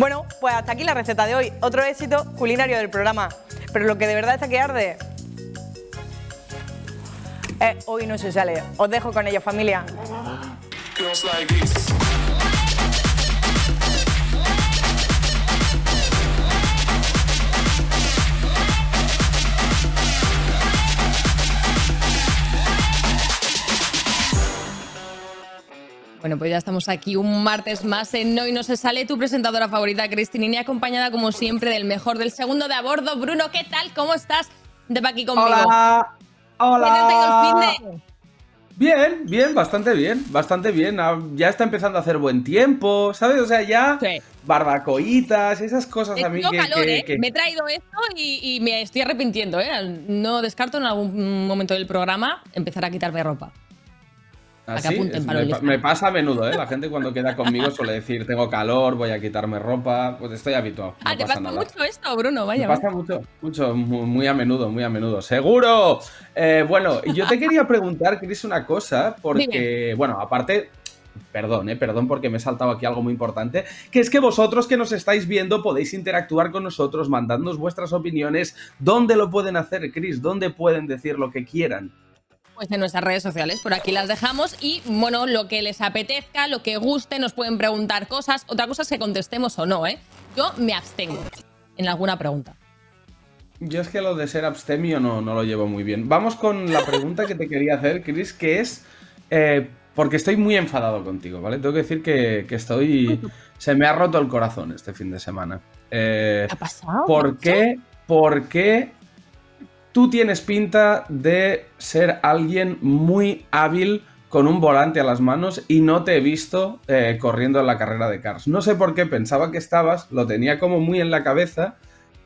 Bueno, pues hasta aquí la receta de hoy. Otro éxito culinario del programa. Pero lo que de verdad está que arde. Hoy no se sale. Os dejo con ellos, familia. Bueno, pues ya estamos aquí un martes más en No y No se sale. Tu presentadora favorita, Cristinini, acompañada como siempre del mejor del segundo de a bordo. Bruno, ¿qué tal? ¿Cómo estás? De aquí conmigo. Hola. Hola. ¿Qué tal te el fin de? Bien, bien, bastante bien, bastante bien. Ah, Ya está empezando a hacer buen tiempo, ¿sabes? O sea, ya Sí. barbacoitas, esas cosas a mí que, calor, que- ¿eh? que- Me he traído esto y, y me estoy arrepintiendo, ¿eh? No descarto en algún momento del programa empezar a quitarme ropa. Ah, sí, me, pasa a menudo, ¿eh? La gente cuando queda conmigo suele decir, tengo calor, voy a quitarme ropa. Pues estoy habituado. ah, no te pasa mucho esto, Bruno, Me vaya. pasa mucho, mucho, mu- muy, a menudo, muy a menudo. ¡Seguro! Eh, bueno, yo te quería preguntar, Cris, una cosa, porque, bueno, aparte, perdón, eh, perdón porque me he saltado aquí algo muy importante, que es que vosotros que nos estáis viendo podéis interactuar con nosotros, mandadnos vuestras opiniones. ¿Dónde lo pueden hacer, Cris? ¿Dónde pueden decir lo que quieran? Pues en nuestras redes sociales, por aquí las dejamos y, bueno, lo que les apetezca, lo que guste, nos pueden preguntar cosas. Otra cosa es que contestemos o no, ¿eh? Yo me abstengo en alguna pregunta. Yo es que lo de ser abstemio no, no lo llevo muy bien. Vamos con la pregunta que te quería hacer, Chris, que es. eh, porque estoy muy enfadado contigo, ¿vale? Tengo que decir que, que estoy. Se me ha roto el corazón este fin de semana. Eh, ¿Qué ha pasado? ¿Por qué? Porque tú tienes pinta de ser alguien muy hábil con un volante a las manos y no te he visto eh, corriendo en la carrera de Cars. No sé por qué pensaba que estabas, lo tenía como muy en la cabeza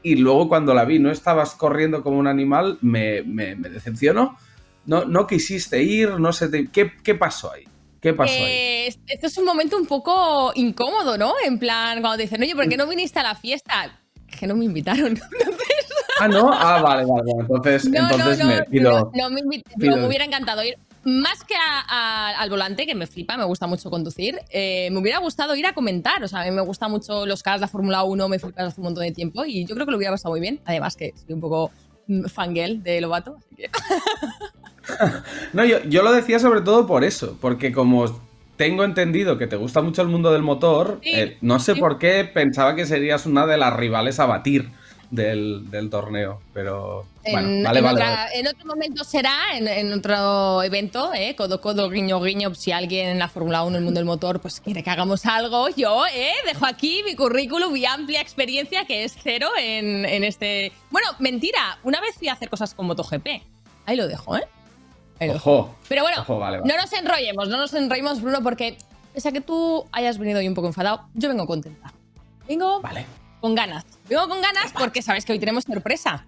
y luego cuando la vi no estabas corriendo como un animal, me, decepcionó. No, no quisiste ir, no sé, te- ¿qué, qué pasó ahí? ¿Qué pasó ahí? Eh, esto es un momento un poco incómodo, ¿no? En plan, cuando te dicen, oye, ¿por qué no viniste a la fiesta? Que no me invitaron. Ah, no, ah, vale, vale, vale. Entonces, No, entonces no, no, me pido. no, no me, pido- hubiera encantado ir. Más que a- a- al volante, que me flipa, me gusta mucho conducir, eh, me hubiera gustado ir a comentar. O sea, a mí me gustan mucho los cars de la Fórmula 1, me flipas hace un montón de tiempo y yo creo que lo hubiera pasado muy bien. Además, que soy un poco mm, fangirl de Lobato. Así que... No, yo, yo lo decía sobre todo por eso, porque como tengo entendido que te gusta mucho el mundo del motor, Sí, eh, no sé sí. por qué pensaba que serías una de las rivales a batir del, del torneo, pero bueno, en, vale, en vale, otra- vale. en otro momento será, en, en otro evento, ¿eh? codo, codo, guiño, guiño. Si alguien en la Fórmula 1, en el mundo del motor, pues quiere que hagamos algo, yo ¿eh? dejo aquí mi currículum, mi amplia experiencia, que es cero en, en este. Bueno, mentira, una vez fui a hacer cosas con MotoGP. Ahí lo dejo, ¿eh? Dejo. Ojo, Pero bueno, ojo, vale, vale. no nos enrollemos, no nos enrollemos, Bruno, porque pese a que tú hayas venido hoy un poco enfadado, yo vengo contenta. Vengo Vale. Con ganas. Vengo con ganas porque sabes que hoy tenemos sorpresa.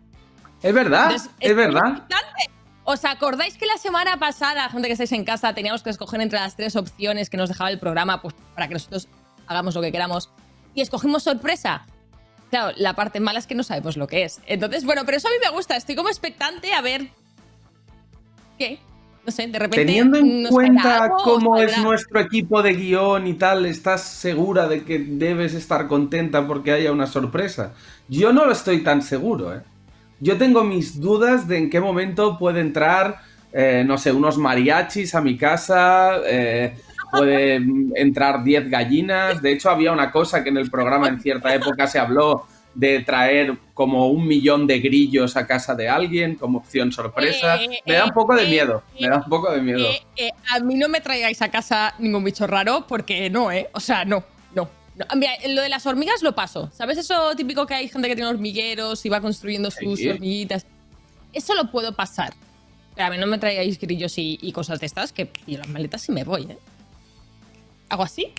Es verdad, Entonces, es muy verdad. importante. ¿Os acordáis que la semana pasada, gente que estáis en casa, teníamos que escoger entre las tres opciones que nos dejaba el programa pues, para que nosotros hagamos lo que queramos? Y escogimos sorpresa. Claro, la parte mala es que no sabemos lo que es. Entonces, bueno, pero eso a mí me gusta. Estoy como expectante a ver. ¿Qué? No sé, de repente. Teniendo en nos cuenta cómo es nuestro equipo de guion y tal, ¿estás segura de que debes estar contenta porque haya una sorpresa? Yo no lo estoy tan seguro, ¿eh? Yo tengo mis dudas de en qué momento puede entrar, eh, no sé, unos mariachis a mi casa, eh, puede entrar 10 gallinas. De hecho, había una cosa que en el programa en cierta época se habló de traer como un millón de grillos a casa de alguien como opción sorpresa. Eh, Me da un poco de eh, miedo, eh, me da un poco de miedo. Eh, eh, a mí no me traigáis a casa ningún bicho raro porque no, ¿eh? O sea, no, no. no. Mira, lo de las hormigas lo paso. ¿Sabes eso típico que hay gente que tiene hormigueros y va construyendo sus Sí. hormiguitas? Eso lo puedo pasar. Pero a mí no me traigáis grillos y, y cosas de estas que pillo las maletas y me voy, ¿eh? Hago así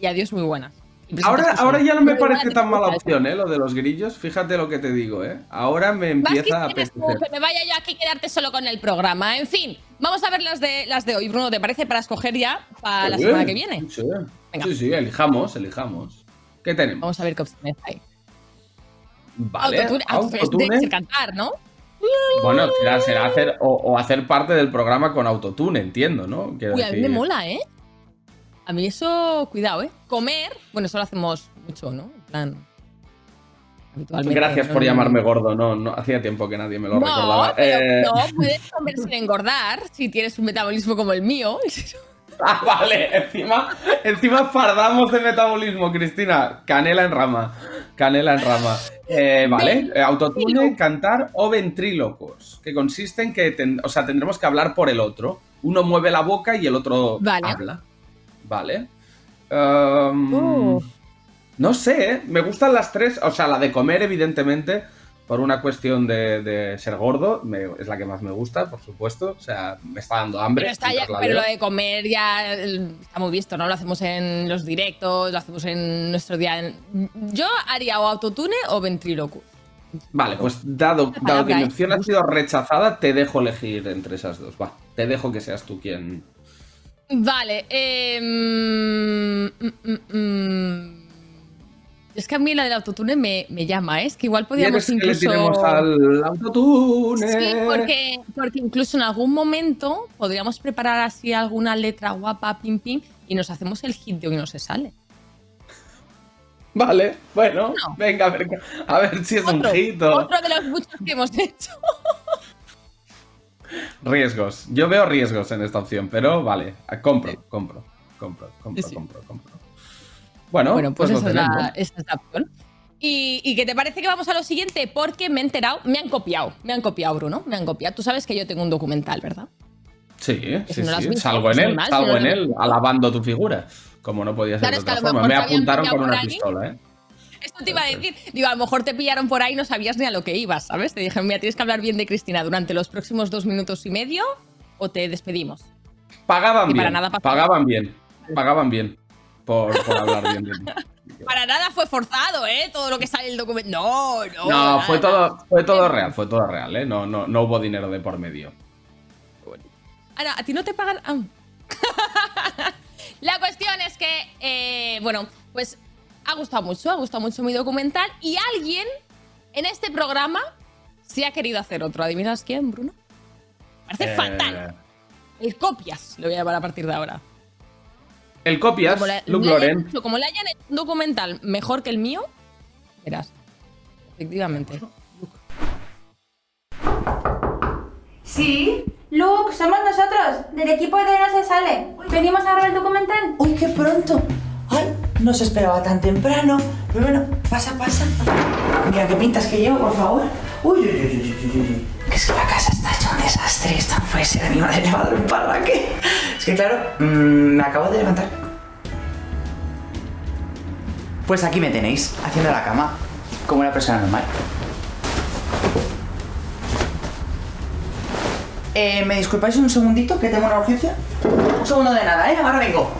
y adiós muy buenas. Presentas Ahora, ahora ya no me parece tan mala opción, ¿eh? Lo de los grillos. Fíjate lo que te digo, ¿eh? Ahora me empieza a apetecer. que me vaya yo aquí a quedarte solo con el programa. En fin, vamos a ver las de, las de hoy. Bruno, ¿te parece para escoger ya para la Sí, semana que viene? Sí, Venga. sí, sí, elijamos, elijamos. ¿Qué tenemos? Vamos a ver qué opciones hay. Vale, autotune, autotune, autotune. debe ser cantar, ¿no? Bueno, será, será hacer o, o hacer parte del programa con autotune, entiendo, ¿no? Quiero Uy, a mí decir- me mola, ¿eh? A mí eso, cuidado, ¿eh? Comer, bueno, eso lo hacemos mucho, ¿no? plan. habitualmente. Gracias por llamarme gordo, no, no, hacía tiempo que nadie me lo No, recordaba. pero Eh, no, puedes comer sin engordar si tienes un metabolismo como el mío. Ah, vale, encima, encima fardamos de metabolismo, Cristina. Canela en rama. Canela en rama. Eh, vale, eh, autotune, cantar o ventrílocos, que consiste en que, ten- o sea, tendremos que hablar por el otro. Uno mueve la boca y el otro Vale. habla. Vale. Um, Uh. No sé, ¿eh? me gustan las tres. O sea, la de comer, evidentemente, por una cuestión de, de ser gordo, me- es la que más me gusta, por supuesto. O sea, me está dando hambre. Pero, está ya- la pero lo de comer ya está muy visto, ¿no? Lo hacemos en los directos, lo hacemos en nuestro día. en- Yo haría o autotune o ventríloco. Vale, pues dado, que mi opción ha sido rechazada, te dejo elegir entre esas dos. Va, te dejo que seas tú quien. Vale. eh, mm, mm, mm, mm. Es que a mí la del autotune me, me llama, ¿eh? Es que igual podíamos ¿Quieres que le incluso. al autotune? Sí, porque, porque incluso en algún momento podríamos preparar así alguna letra guapa, pim pim, y nos hacemos el hit de hoy no se sale. Vale, bueno, No. venga, a ver, a ver si es un hit otro de los muchos que hemos hecho. riesgos. Yo veo riesgos en esta opción, pero vale, compro, compro, compro, compro, Sí. compro, compro. Bueno, Bueno, pues, lo esa, es la, esa es la opción. ¿Y, ¿Y qué te parece que vamos a lo siguiente? Porque me he enterado, me han copiado, me han copiado, Bruno, me han copiado. Tú sabes que yo tengo un documental, ¿verdad? Sí, si sí, no sí. visto, Salgo en pues él, salgo si no en él, alabando tu figura. Como no podía ser Claro, de es que a otra forma. Me apuntaron con una pistola, ¿eh? Esto te iba a decir. Digo, a lo mejor te pillaron por ahí y no sabías ni a lo que ibas, ¿sabes? Te dije, mira, tienes que hablar bien de Cristina durante los próximos dos minutos y medio o te despedimos. Pagaban Y para bien, nada pasó. pagaban bien, pagaban bien por, por hablar bien de mí. Para nada fue forzado, ¿eh? Todo lo que sale en el documento. No, no. No, nada, fue todo, fue todo real, fue todo real, ¿eh? No, no, no hubo dinero de por medio. Ahora, ¿a ti no te pagan? Ah. La cuestión es que, eh, bueno, pues ha gustado mucho, ha gustado mucho mi documental y alguien en este programa sí ha querido hacer otro. ¿Adivinas quién, Bruno? Parece Eh, fatal. El copias, lo voy a llamar a partir de ahora. El copias, Como le, Luke Loren. hecho- como le hayan hecho un documental mejor que el mío, verás. Efectivamente. Sí, Luke, somos nosotros, del equipo de No se sale. Venimos a grabar el documental. ¡Uy, qué pronto! No se esperaba tan temprano. Pero bueno, pasa, pasa. Mira qué pintas que llevo, por favor. Uy, uy, uy, uy, uy, uy. Que es que la casa está hecha un desastre. Esto no puede ser. Mi madre le un parraque. Es que claro, mm, me acabo de levantar. Pues aquí me tenéis, haciendo la cama. Como una persona normal. Eh, ¿Me disculpáis un segundito que tengo una urgencia? Un segundo de nada, ¿eh? Ahora vengo.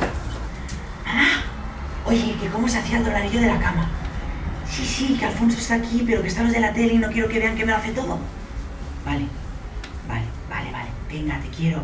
Oye, que cómo se hacía el donarillo de la cama. Sí, sí, que Alfonso está aquí, pero que están los de la tele y no quiero que vean que me lo hace todo. Vale, vale, vale, vale. Venga, te quiero.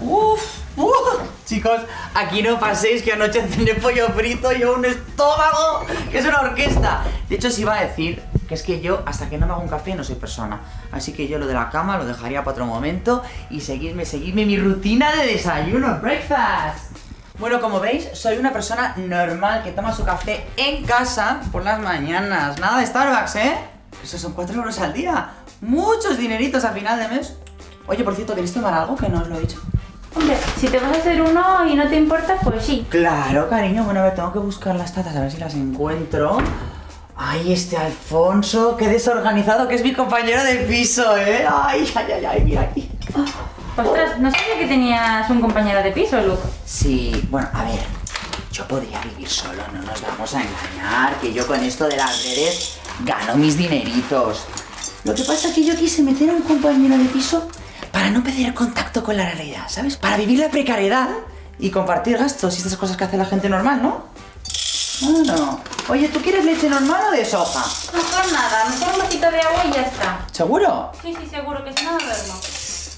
Uf, uf. Chicos, aquí no paséis que anoche cené pollo frito y un estómago, que es una orquesta. De hecho, os iba a decir que es que yo, hasta que no me hago un café, no soy persona. Así que yo lo de la cama lo dejaría para otro momento y seguidme, seguidme mi rutina de desayuno, breakfast. Bueno, como veis, soy una persona normal que toma su café en casa por las mañanas. Nada de Starbucks, ¿eh? Esos son 4 euros al día. Muchos dineritos a final de mes. Oye, por cierto, ¿queréis tomar algo que no os lo he dicho? Hombre, si te vas a hacer uno y no te importa, pues sí. Claro, cariño. Bueno, a ver, tengo que buscar las tazas a ver si las encuentro. Ay, este Alfonso, qué desorganizado que es mi compañero de piso, ¿eh? Ay, ay, ay, ay, mira aquí. Ostras, no sabía que tenías un compañero de piso, Luke. Sí, bueno, a ver, yo podría vivir solo, no nos vamos a engañar, que yo con esto de las redes gano mis dineritos. Lo que pasa es que yo quise meter a un compañero de piso para no perder contacto con la realidad, ¿sabes? Para vivir la precariedad y compartir gastos y estas cosas que hace la gente normal, ¿no? Bueno, oye, ¿tú quieres leche normal o de soja? Mejor nada, mejor un vasito de agua y ya está. ¿Seguro? Sí, sí, seguro que si no, no duermo.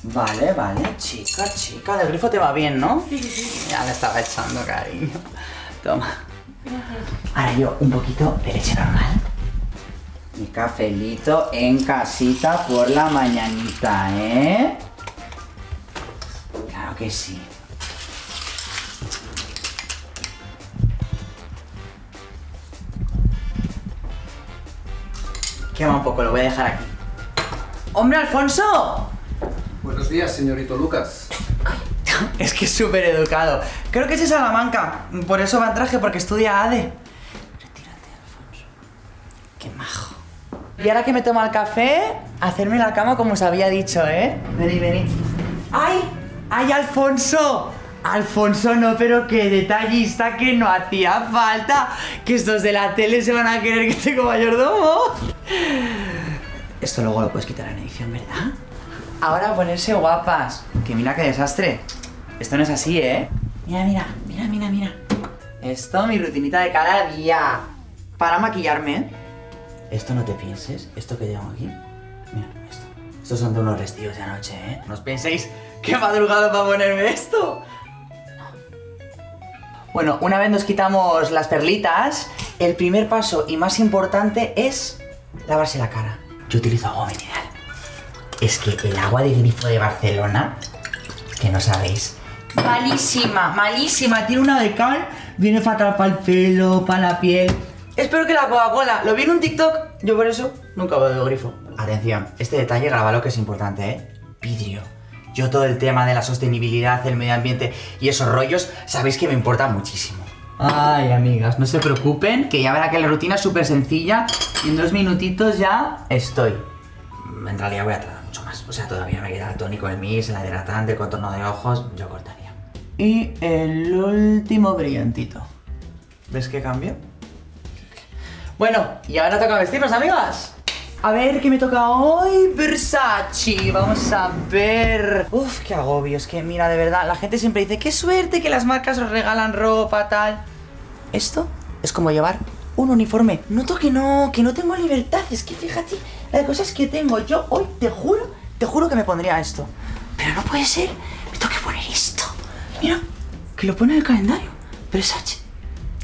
Vale, vale, chica, chica, del grifo te va bien, ¿no? Sí, sí, sí. Ya le estaba echando cariño. Toma. Ahora yo, un poquito de leche normal. Mi cafelito en casita por la mañanita, ¿eh? Claro que sí. Quema un poco, lo voy a dejar aquí. ¡Hombre, Alfonso! Buenos días, señorito Lucas. Es que es súper educado. Creo que es de Salamanca. Por eso va en traje, porque estudia ADE. Retírate, Alfonso. Qué majo. Y ahora que me toma el café, hacerme la cama como os había dicho, ¿eh? Vení, vení. ¡Ay! ¡Ay, Alfonso! Alfonso no, pero qué detallista que no hacía falta. Que estos de la tele se van a querer que tengo mayordomo. Esto luego lo puedes quitar en edición, ¿verdad? Ahora ponerse guapas. Que mira qué desastre. Esto no es así, ¿eh? Mira, mira, mira, mira, mira. Esto, mi rutinita de cada día. Para maquillarme. Esto no te pienses. Esto que llevo aquí. Mira, esto. Estos son de unos vestidos de anoche, ¿eh? No os penséis que madrugado para ponerme esto. Bueno, una vez nos quitamos las perlitas, el primer paso y más importante es lavarse la cara. Yo utilizo agua mineral. Es que el agua de grifo de Barcelona, que no sabéis, malísima, malísima. Tiene una de cal, viene fatal para el pelo, para la piel. Espero que la Coca-Cola, lo vi en un TikTok, yo por eso nunca de grifo. Atención, este detalle grabalo que es importante, ¿eh? Vidrio. Yo todo el tema de la sostenibilidad, el medio ambiente y esos rollos, sabéis que me importa muchísimo. Ay, amigas, no se preocupen, que ya verá que la rutina es súper sencilla y en dos minutitos ya estoy. En realidad voy a tardar mucho más. O sea, todavía me queda el tónico, el mix, el hidratante, el contorno de ojos, yo cortaría. Y el último brillantito. ¿Ves qué cambio? Bueno, y ahora toca vestirnos, amigas. A ver, ¿qué me toca hoy? Versace. Vamos a ver. Uf, qué agobio. Es que, mira, de verdad, la gente siempre dice, qué suerte que las marcas os regalan ropa, tal. Esto es como llevar un uniforme. Noto que no, que no tengo libertad. Es que fíjate, la de cosas que tengo. Yo hoy te juro, te juro que me pondría esto. Pero no puede ser. Me tengo que poner esto. Mira, que lo pone en el calendario. Versace.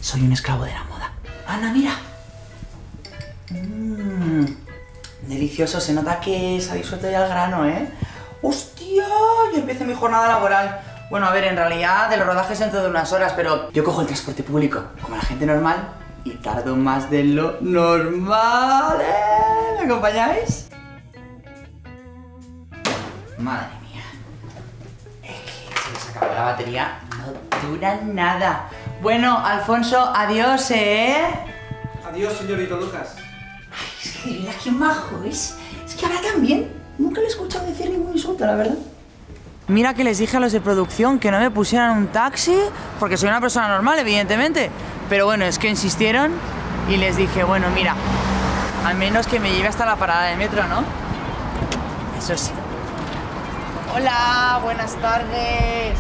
Soy un esclavo de la moda. Ana, mira. Mmm. Delicioso, se nota que sabéis suelto ya al grano, ¿eh? ¡Hostia! Yo empiezo mi jornada laboral. Bueno, a ver, en realidad de los rodajes dentro de unas horas, pero yo cojo el transporte público como la gente normal y tardo más de lo normal. ¿eh? ¿Me acompañáis? Madre mía. Es que se les acabó la batería, no dura nada. Bueno, Alfonso, adiós, ¿eh? Adiós, señorito Lucas. De verdad que majo es. Es que habla tan bien. Nunca le he escuchado decir ningún insulto, la verdad. Mira que les dije a los de producción que no me pusieran un taxi, porque soy una persona normal, evidentemente. Pero bueno, es que insistieron y les dije, bueno, mira, al menos que me lleve hasta la parada de metro, ¿no? Eso sí. Hola, buenas tardes.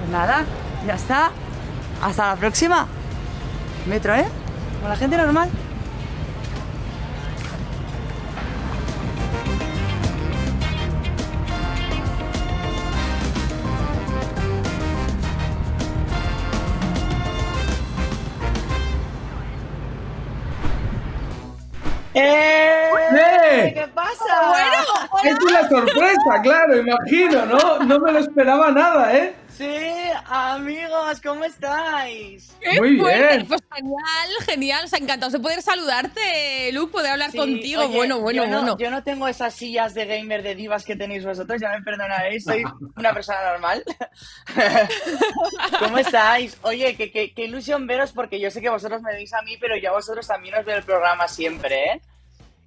Pues nada, ya está. Hasta la próxima. Metro, ¿eh? Con la gente normal. ¡Eh! ¿Qué pasa? Es una sorpresa, claro, imagino, ¿no? No me lo esperaba nada, ¿eh? Sí, amigos, ¿cómo estáis? ¡Qué Muy fuerte! bien. Pues genial, genial. Se ha encantado de poder saludarte, Luke, poder hablar Sí, contigo. oye, bueno, bueno, yo no, bueno. Yo no tengo esas sillas de gamer de divas que tenéis vosotros, ya me perdonaréis, soy una persona normal. ¿Cómo estáis? Oye, qué, qué- qué ilusión veros porque yo sé que vosotros me veis a mí, pero yo a vosotros también os veo el programa siempre, ¿eh?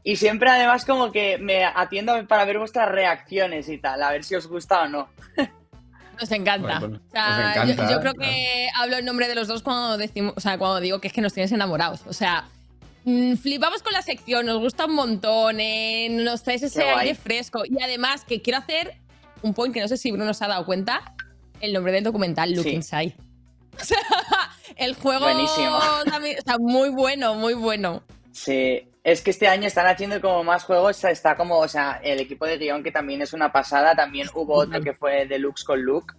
Y siempre además como que me atiendo para ver vuestras reacciones y tal, a ver si os gusta o no. Nos encanta. Bueno, O sea, nos encanta, yo, yo creo que hablo en nombre de los dos cuando decimos, o sea, cuando digo que es que nos tienes enamorados. O sea, mm, flipamos con la sección, nos gusta un montón, eh, nos traes ese Qué guay. aire fresco. Y además que quiero hacer un point que no sé si Bruno se ha dado cuenta, el nombre del documental, Look Sí. Inside. O sea, el juego Buenísimo. también está muy bueno, muy bueno. Sí, es que este año están haciendo como más juegos, está como, o sea, el equipo de guion que también es una pasada, también hubo otro que fue Deluxe con Luke.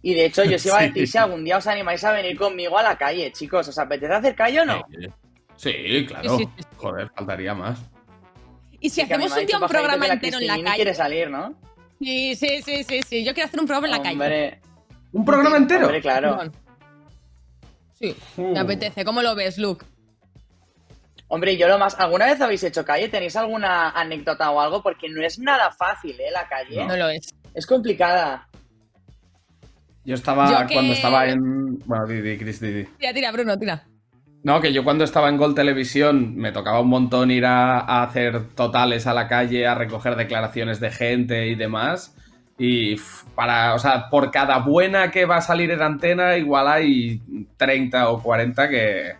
Y de hecho, yo os iba a Sí. decir si algún día os animáis a venir conmigo a la calle, chicos, ¿os apetece hacer calle o no? Sí, claro. Sí, sí, sí. Joder, faltaría más. Y si hacemos un día un programa entero en la calle. quiere salir, ¿no? Sí, sí, sí, sí, sí. Yo quiero hacer un programa en la calle. ¿Un programa entero? hombre, claro. Sí, Uh. me apetece. ¿Cómo lo ves, Luke? Hombre, yo lo más. ¿Alguna vez habéis hecho calle? ¿Tenéis alguna anécdota o algo? Porque no es nada fácil, ¿eh? La calle. No lo es. Es complicada. Yo estaba, Yo que- cuando estaba en... Bueno, di, di, Cris, di, di. Tira, tira, Bruno, tira. No, que yo cuando estaba en Gol Televisión me tocaba un montón ir a, a hacer totales a la calle, a recoger declaraciones de gente y demás. Y para, o sea, por cada buena que va a salir en antena, igual hay 30 o 40 que,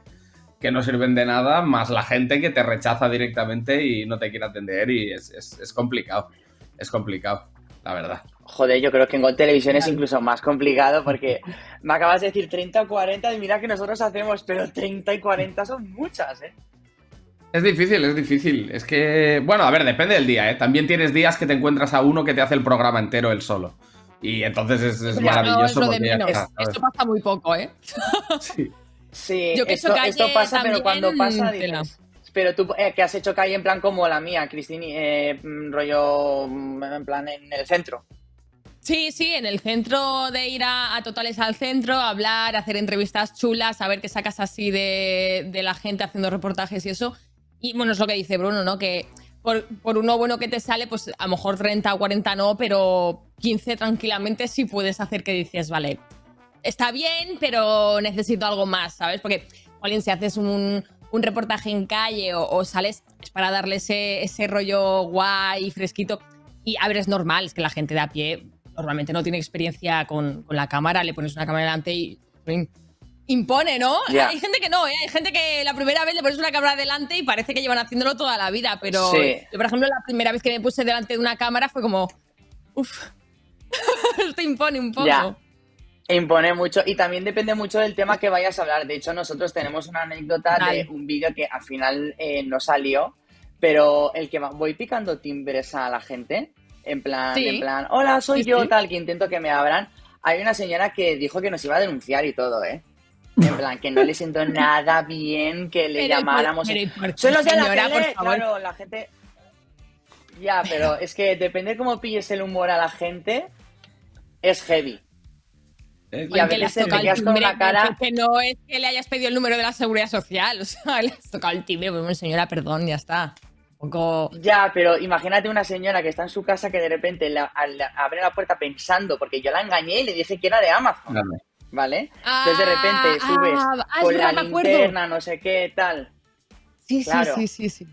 que no sirven de nada, más la gente que te rechaza directamente y no te quiere atender. Y es, es- es complicado. Es complicado, la verdad. Joder, yo creo que en Gol Televisión es incluso más complicado porque me acabas de decir 30 o 40 y mira que nosotros hacemos, pero 30 y 40 son muchas, ¿eh? Es difícil, es difícil. Es que, bueno, a ver, depende del día, ¿eh? También tienes días que te encuentras a uno que te hace el programa entero él solo. Y entonces es, es Ya, no, es maravilloso. Esto pasa muy poco, ¿eh? Sí. Sí, Yo que he esto, hecho calle esto pasa, pero cuando pasa dices... Pero tú, eh, que has hecho calle en plan como la mía, Cristini, eh, mm, rollo, mm, en plan en el centro. Sí, sí, en el centro de ir a, a totales al centro, hablar, hacer entrevistas chulas, a ver qué sacas así de, de la gente haciendo reportajes y eso. Y bueno, es lo que dice Bruno, ¿no? Que por, por uno bueno que te sale, pues a lo mejor 30 o 40 no, pero 15 tranquilamente sí puedes hacer que dices, vale, está bien, pero necesito algo más, ¿sabes? Porque, alguien si haces un, un reportaje en calle o, o sales es para darle ese, ese rollo guay, fresquito. Y a ver, es normal, es que la gente de a pie normalmente no tiene experiencia con, con la cámara, le pones una cámara delante y impone, ¿no? Hay gente que no, ¿eh? Hay gente que la primera vez le pones una cámara delante y parece que llevan haciéndolo toda la vida, pero Sí. yo, por ejemplo, la primera vez que me puse delante de una cámara fue como, uff, esto impone un poco. Impone mucho y también depende mucho del tema que vayas a hablar. De hecho, nosotros tenemos una anécdota de un vídeo que al final eh, no salió, pero el que va- voy picando timbres a la gente, en plan, Sí. en plan, hola, soy Sí, yo, sí. tal, que intento que me abran. Hay una señora que dijo que nos iba a denunciar y todo, ¿eh? En plan, que no le siento nada bien que le Pero, llamáramos. pero, ¿y por qué, Soy los de la señora, tele, claro, la gente. Ya, pero es que depende cómo pilles el humor a la gente, es heavy. Eh, Y a veces te tocado el quedas con timbre, una cara- Que no es que le hayas pedido el número de la seguridad social, o sea, le has tocado el timbre, pues bueno, señora, perdón, ya está. Un poco... Ya, pero imagínate una señora que está en su casa que de repente la- al- abre la puerta pensando, porque yo la engañé y le dije que era de Amazon, dame. ¿vale? Entonces de repente Ah, subes ah, con la linterna, no sé qué, tal. Sí, claro. sí, sí, sí,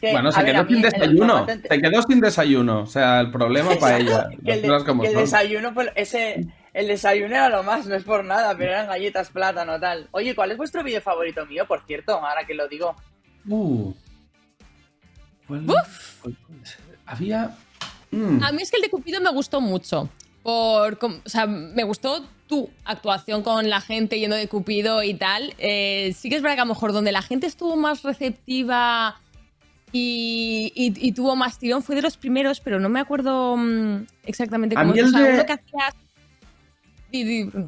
que, Bueno, se ver, quedó mí sin el desayuno. Se quedó sin desayuno. O sea, el problema para ella. que el, de- que el desayuno, pues, ese, el desayuno era lo más, no es por nada, pero eran galletas plátano, tal. Oye, ¿cuál es vuestro vídeo favorito mío, por cierto? Ahora que lo digo. Uh. ¿Cuál- cuál puede ser? Había. Mm. A mí es que el de Cupido me gustó mucho. Por, o sea, me gustó tu actuación con la gente yendo de Cupido y tal. Eh, sí que es verdad que a lo mejor donde la gente estuvo más receptiva y, y- y tuvo más tirón fue de los primeros, pero no me acuerdo mm, exactamente A cómo mí el o sea, de- uno que hacías.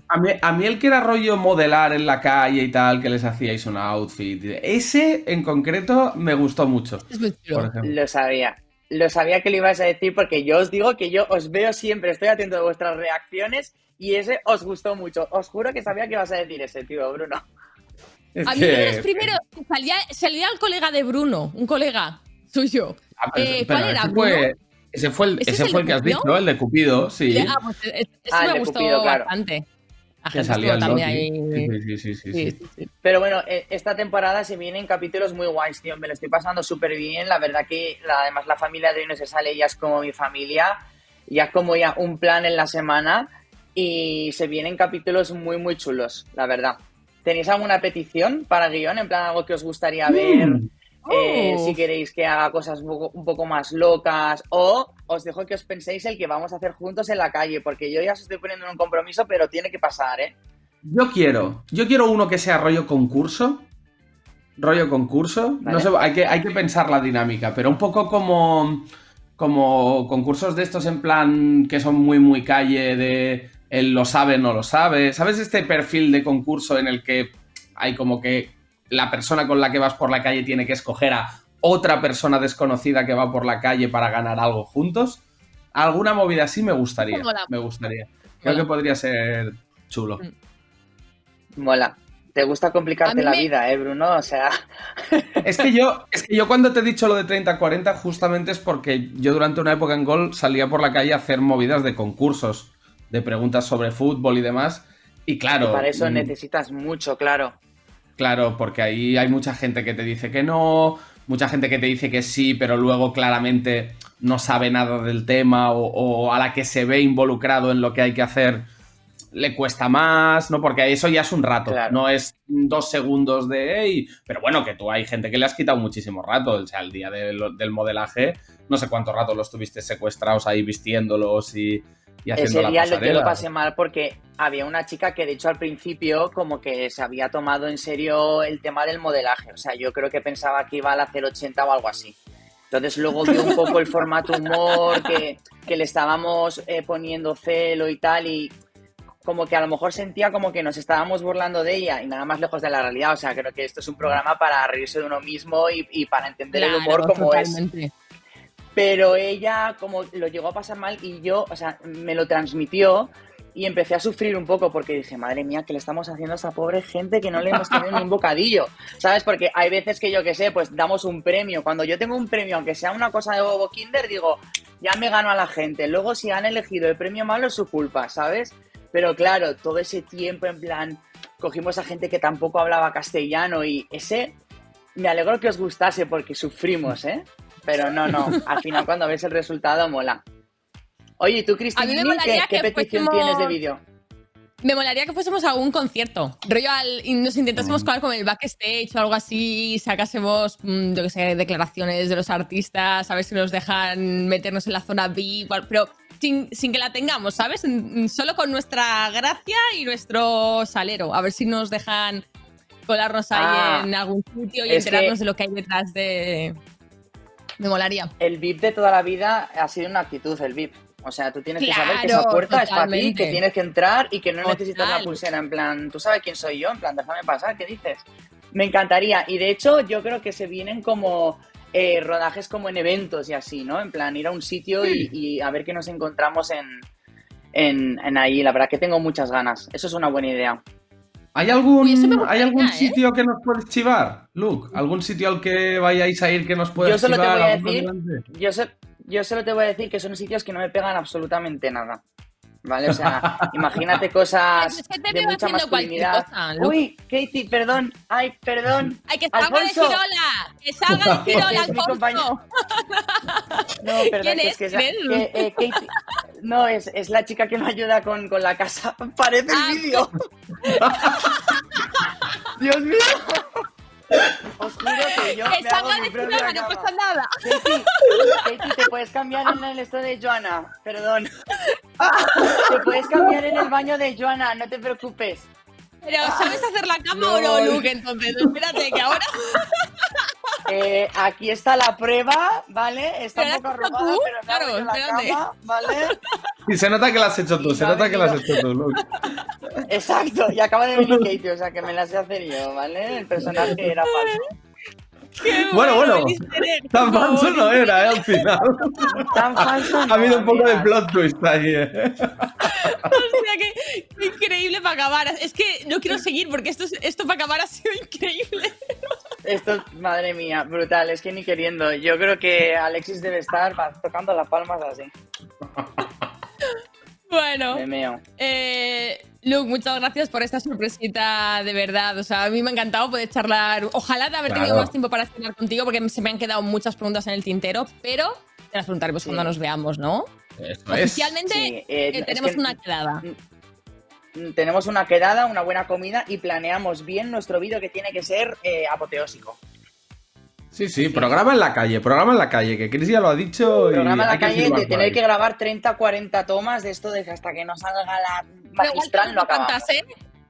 A mí, a mí el que era rollo modelar en la calle y tal, que les hacíais un outfit. Ese en concreto me gustó mucho. Lo sabía. Lo sabía que lo ibas a decir porque yo os digo que yo os veo siempre, estoy atento a vuestras reacciones y ese os gustó mucho. Os juro que sabía que ibas a decir ese, tío, Bruno. Es A mí que- de los primeros salía, salía el colega de Bruno, un colega suyo. Ah, pero- Eh, pero ¿Cuál era? fue, Bruno? Ese fue el, ¿Ese ese es el fue el que has Cupido? dicho, el de Cupido, sí. Ah, pues ese ese Ah, el me de gustó Cupido, claro. bastante. Que el también ahí. Sí, sí, sí, sí, Sí, sí. sí, sí. Pero bueno, eh, esta temporada se vienen capítulos muy guays, tío. Me lo estoy pasando súper bien. La verdad que la- además la familia de Hoy no se sale ya es como mi familia. Ya es como ya un plan en la semana. Y se vienen capítulos muy, muy chulos, la verdad. ¿Tenéis alguna petición para guion? En plan, algo que os gustaría ver. Mm. Eh, Oh. si queréis que haga cosas un poco, un poco más locas. O os dejo que os penséis el que vamos a hacer juntos en la calle. Porque yo ya os estoy poniendo en un compromiso, pero tiene que pasar, ¿eh? Yo quiero, yo quiero uno que sea rollo concurso. Rollo concurso. Vale. No sé, hay que, hay que pensar la dinámica, pero un poco como, como concursos de estos en plan que son muy, muy calle de el lo sabe, no lo sabe. ¿Sabes este perfil de concurso en el que hay como que la persona con la que vas por la calle tiene que escoger a otra persona desconocida que va por la calle para ganar algo juntos? Alguna movida así me gustaría. Mola. Me gustaría. Creo Mola. que podría ser chulo. Mm. Mola. Te gusta complicarte la me- vida, ¿eh, Bruno? O sea, Es que yo, es que yo cuando te he dicho lo de 30-40 justamente es porque yo durante una época en Gol salía por la calle a hacer movidas de concursos, de preguntas sobre fútbol y demás. Y claro, para eso mm, necesitas mucho, claro. Claro, porque ahí hay mucha gente que te dice que no, mucha gente que te dice que sí, pero luego claramente no sabe nada del tema o, o a la que se ve involucrado en lo que hay que hacer le cuesta más, ¿no? Porque eso ya es un rato, Claro. no es dos segundos de, hey, pero bueno, que tú hay gente que le has quitado muchísimo rato, o sea, el día del, del modelaje, no sé cuánto rato los tuviste secuestrados ahí vistiéndolos y, y haciendo Ese la día lo- yo pasarela. lo pasé mal porque había una chica que de hecho al principio como que se había tomado en serio el tema del modelaje. O sea, yo creo que pensaba que iba a hacer 80 o algo así. Entonces luego vio un poco el formato humor, que, que le estábamos eh, poniendo celo y tal, y como que a lo mejor sentía como que nos estábamos burlando de ella y nada más lejos de la realidad. O sea, creo que esto es un programa para reírse de uno mismo y, y para entender el humor como es totalmente. Pero ella como lo llegó a pasar mal y yo, o sea, me lo transmitió y empecé a sufrir un poco porque dije, madre mía, ¿qué le estamos haciendo a esta pobre gente que no le hemos tenido ni un bocadillo? ¿Sabes? Porque hay veces que yo que sé, pues damos un premio. Cuando yo tengo un premio, aunque sea una cosa de Bobo Kinder, digo, ya me gano a la gente. Luego si han elegido el premio malo es su culpa, ¿sabes? Pero claro, todo ese tiempo en plan, cogimos a gente que tampoco hablaba castellano y ese, me alegro que os gustase porque sufrimos, ¿eh? Pero no, no, al final cuando ves el resultado mola. Oye, ¿y tú, Cristina, ¿qué, qué petición fuésemos- tienes de vídeo? Me molaría que fuésemos a un concierto. Rollo al, y nos intentásemos colar con el backstage o algo así, y sacásemos, mm, yo que sé, declaraciones de los artistas, a ver si nos dejan meternos en la zona VIP, pero sin, sin que la tengamos, ¿sabes? Solo con nuestra gracia y nuestro salero. A ver si nos dejan colarnos ahí Ah, en algún sitio y enterarnos que- de lo que hay detrás de. Me molaría. El VIP de toda la vida ha sido una actitud, el VIP. O sea, tú tienes que saber que esa puerta es para ti, que tienes que entrar y que no necesitas la pulsera. En plan, ¿tú sabes quién soy yo? En plan, déjame pasar, ¿qué dices? Me encantaría. Y de hecho, yo creo que se vienen como eh, rodajes como en eventos y así, ¿no? En plan, ir a un sitio y, y a ver qué nos encontramos en, en, en ahí. La verdad que tengo muchas ganas. Eso es una buena idea. ¿Hay algún, ¿hay algún ¿eh? sitio que nos puedes chivar, Luke? ¿Algún sitio al que vayáis a ir que nos puedas Yo solo te chivar? voy a decir- delante? Yo, so- yo solo te voy a decir que son sitios que no me pegan absolutamente nada. ¿Vale? O sea, imagínate cosas Es que te de mucha masculinidad. cosa, Lu. Uy, Katie, perdón. Ay, perdón. ¡Ay, que salga de Alfonso. Girola! ¡Que salga de Girola, Alfonso! No, perdón, ¿Quién es? es que es que, eh, Katie- No, es, es la chica que me ayuda con, con la casa. Parece Ah, el vídeo. Dios mío. Os juro que yo ¡Que me hago mi propia Girola, no cama. pasa nada! Katie, Katie, te puedes cambiar en el esto de Joana. Perdón. Te puedes cambiar en el baño de Joana, no te preocupes. Pero, ¿sabes hacer la cama o no, No. Luke? Entonces, espérate, que ahora... Eh, aquí está la prueba, ¿vale? Está ¿Pero un poco la arrugada, tú? pero Claro, la cama, ¿vale? Y se nota que lo has hecho tú, Y se nota que lo has hecho tú, Luke. Exacto, y acaba de venir Katie, o sea que me la sé hacer yo, ¿vale? El personaje era falso. Qué Bueno, bueno, Tan falso no era, ¿eh? Al final. Tan falso. Ha habido un poco de plot twist ahí, ¿eh? Hostia, qué, qué increíble para acabar. Es que no quiero seguir porque esto, es- esto para acabar ha sido increíble. Esto, madre mía, brutal, es que ni queriendo. Yo creo que Alexis debe estar tocando las palmas así. Bueno, eh, Luke, muchas gracias por esta sorpresita de verdad. O sea, a mí me ha encantado poder charlar. Ojalá de haber tenido más tiempo para cenar contigo porque se me han quedado muchas preguntas en el tintero, pero te las preguntaremos Sí. cuando nos veamos, ¿no? Eso es. Oficialmente Sí, eh, eh, es tenemos que- una quedada. Tenemos una quedada, una buena comida y planeamos bien nuestro vídeo que tiene que ser eh, apoteósico. Sí, sí, programa en la calle, programa en la calle, que Chris ya lo ha dicho. Programa en la calle de tener que grabar 30, 40 tomas de esto de que hasta que no salga la magistral no tampoco acabamos. tantas, ¿eh?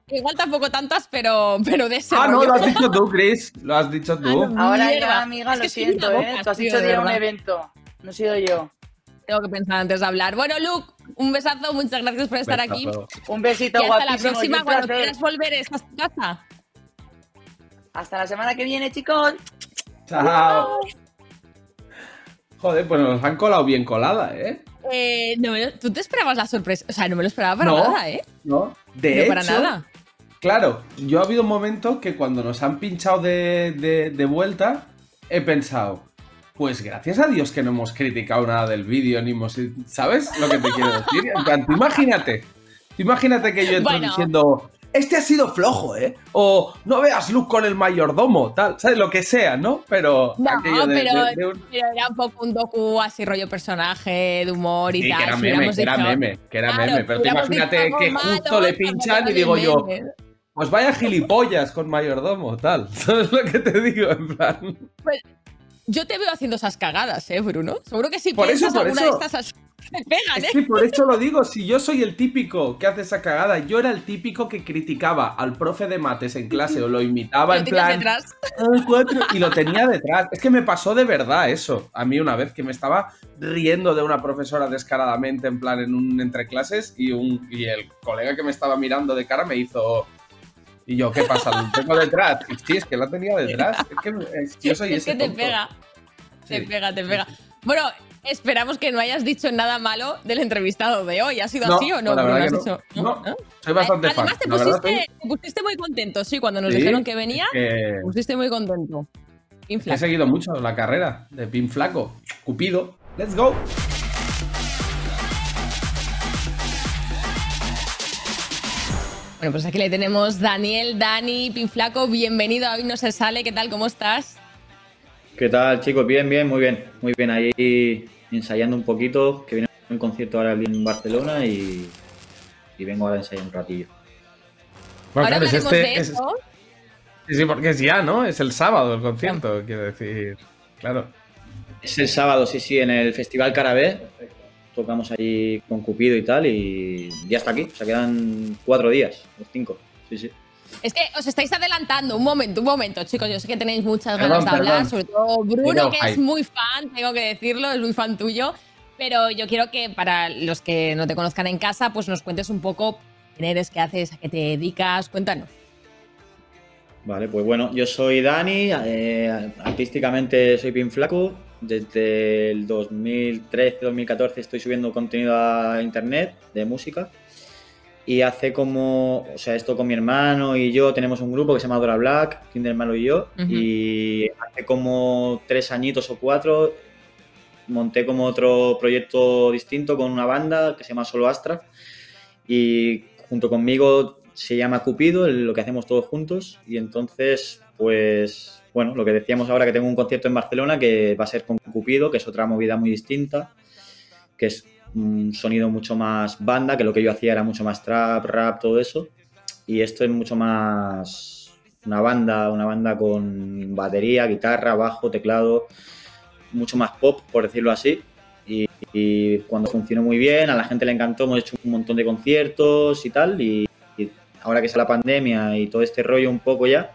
Igual tampoco tantas, pero, pero de ese Ah, no, lo has dicho tú, Chris. Lo has dicho tú. Ah, no. Ahora Mierda. ya, amiga, Es lo siento, ¿eh? boca, Tú has tío, dicho de un evento. No he sido yo. Tengo que pensar antes de hablar. Bueno, Luke, un besazo, muchas gracias por estar aquí. Un besito Y hasta la guapísimo. próxima, cuando quieras volver, estás en casa. Hasta la semana que viene, chicos. Chao. Joder, pues nos han colado bien colada, ¿eh? Eh, no me lo- ¿Tú te esperabas la sorpresa? O sea, no me lo esperaba para No. nada, ¿eh? ¿No? De Pero hecho, para nada. claro, yo ha habido momentos que cuando nos han pinchado de, de- de vuelta, he pensado, pues gracias a Dios que no hemos criticado nada del vídeo, ni hemos. ¿Sabes lo que te quiero decir? En plan, tú imagínate. Tú imagínate que yo entro Bueno. diciendo. Este ha sido flojo, ¿eh? O no veas luz con el mayordomo, tal, ¿sabes? Lo que sea, ¿no? Pero. No, de- pero, de- de un- pero era un poco un docu así rollo personaje de humor y Sí, tal. que era meme, que era meme, que era Claro, meme. Pero hubiéramos imagínate que justo le pinchan y digo yo, meme. pues vaya gilipollas con mayordomo, tal. ¿Sabes lo que te digo? En plan. Yo te veo haciendo esas cagadas, ¿eh, Bruno? Seguro que si Por piensas eso, por alguna eso. de estas as- te pegan, Es ¿eh? que por eso lo digo, si yo soy el típico que hace esa cagada, yo era el típico que criticaba al profe de mates en clase o lo imitaba Lo en plan detrás. "Ah, cuatro", y lo tenía detrás. Es que me pasó de verdad eso. A mí una vez que me estaba riendo de una profesora descaradamente en plan en un entre clases y un y el colega que me estaba mirando de cara me hizo y yo, ¿qué pasa? ¿Lo tengo detrás? Y sí, es que lo tenía detrás. Es que es- yo soy es ese que te tonto. pega. Te Sí. pega, te pega. Bueno, esperamos que no hayas dicho nada malo del entrevistado de hoy. ¿Ha sido No, así o no, la verdad ¿Has que dicho? no. No, Soy bastante fan. Además, te La pusiste, soy- te pusiste muy contento, sí, cuando nos Sí, dijeron que venía, que- te pusiste muy contento. He seguido mucho la carrera de Pin Flaco. Cupido. Let's go. Bueno, pues aquí le tenemos Daniel, Dani, Pinflaco, bienvenido a Hoy No Se Sale, ¿qué tal? ¿Cómo estás? ¿Qué tal, chicos? Bien, bien, muy bien. Muy bien, ahí ensayando un poquito, que viene un concierto ahora en Barcelona y, y vengo ahora a ensayar un ratillo. Bueno, Ahora claro, es este- de es- sí, sí, porque es ya, ¿no? Es el sábado el concierto, quiero decir. Claro. Es el sábado, sí, sí, en el Festival Carabé. Tocamos allí con Cupido y tal y ya está aquí. O sea, quedan cuatro días, o cinco. Sí, sí. Es que os estáis adelantando, un momento, un momento, chicos, yo sé que tenéis muchas Perdón, ganas de hablar, sobre todo Bruno, que es muy fan, tengo que decirlo, es muy fan tuyo, pero yo quiero que para los que no te conozcan en casa, pues nos cuentes un poco quién eres, qué haces, a qué te dedicas, cuéntanos. Vale, pues bueno, yo soy Dani, eh, artísticamente soy Pin Flaco. Desde el 2013-2014 estoy subiendo contenido a internet de música. Y hace como, o sea, esto con mi hermano y yo tenemos un grupo que se llama Dora Black, Kinder Malo y yo. Ujú. Y hace como tres añitos o cuatro monté como otro proyecto distinto con una banda que se llama Solo Astra. Y junto conmigo se llama Cupido, lo que hacemos todos juntos. Y entonces, pues, bueno, lo que decíamos ahora que tengo un concierto en Barcelona que va a ser con Cupido, que es otra movida muy distinta, que es un sonido mucho más banda, que lo que yo hacía era mucho más trap, rap, todo eso. Y esto es mucho más una banda, una banda con batería, guitarra, bajo, teclado, mucho más pop, por decirlo así. Y, cuando funcionó muy bien, a la gente le encantó, hemos hecho un montón de conciertos y tal. Y, y ahora que es la pandemia y todo este rollo un poco ya,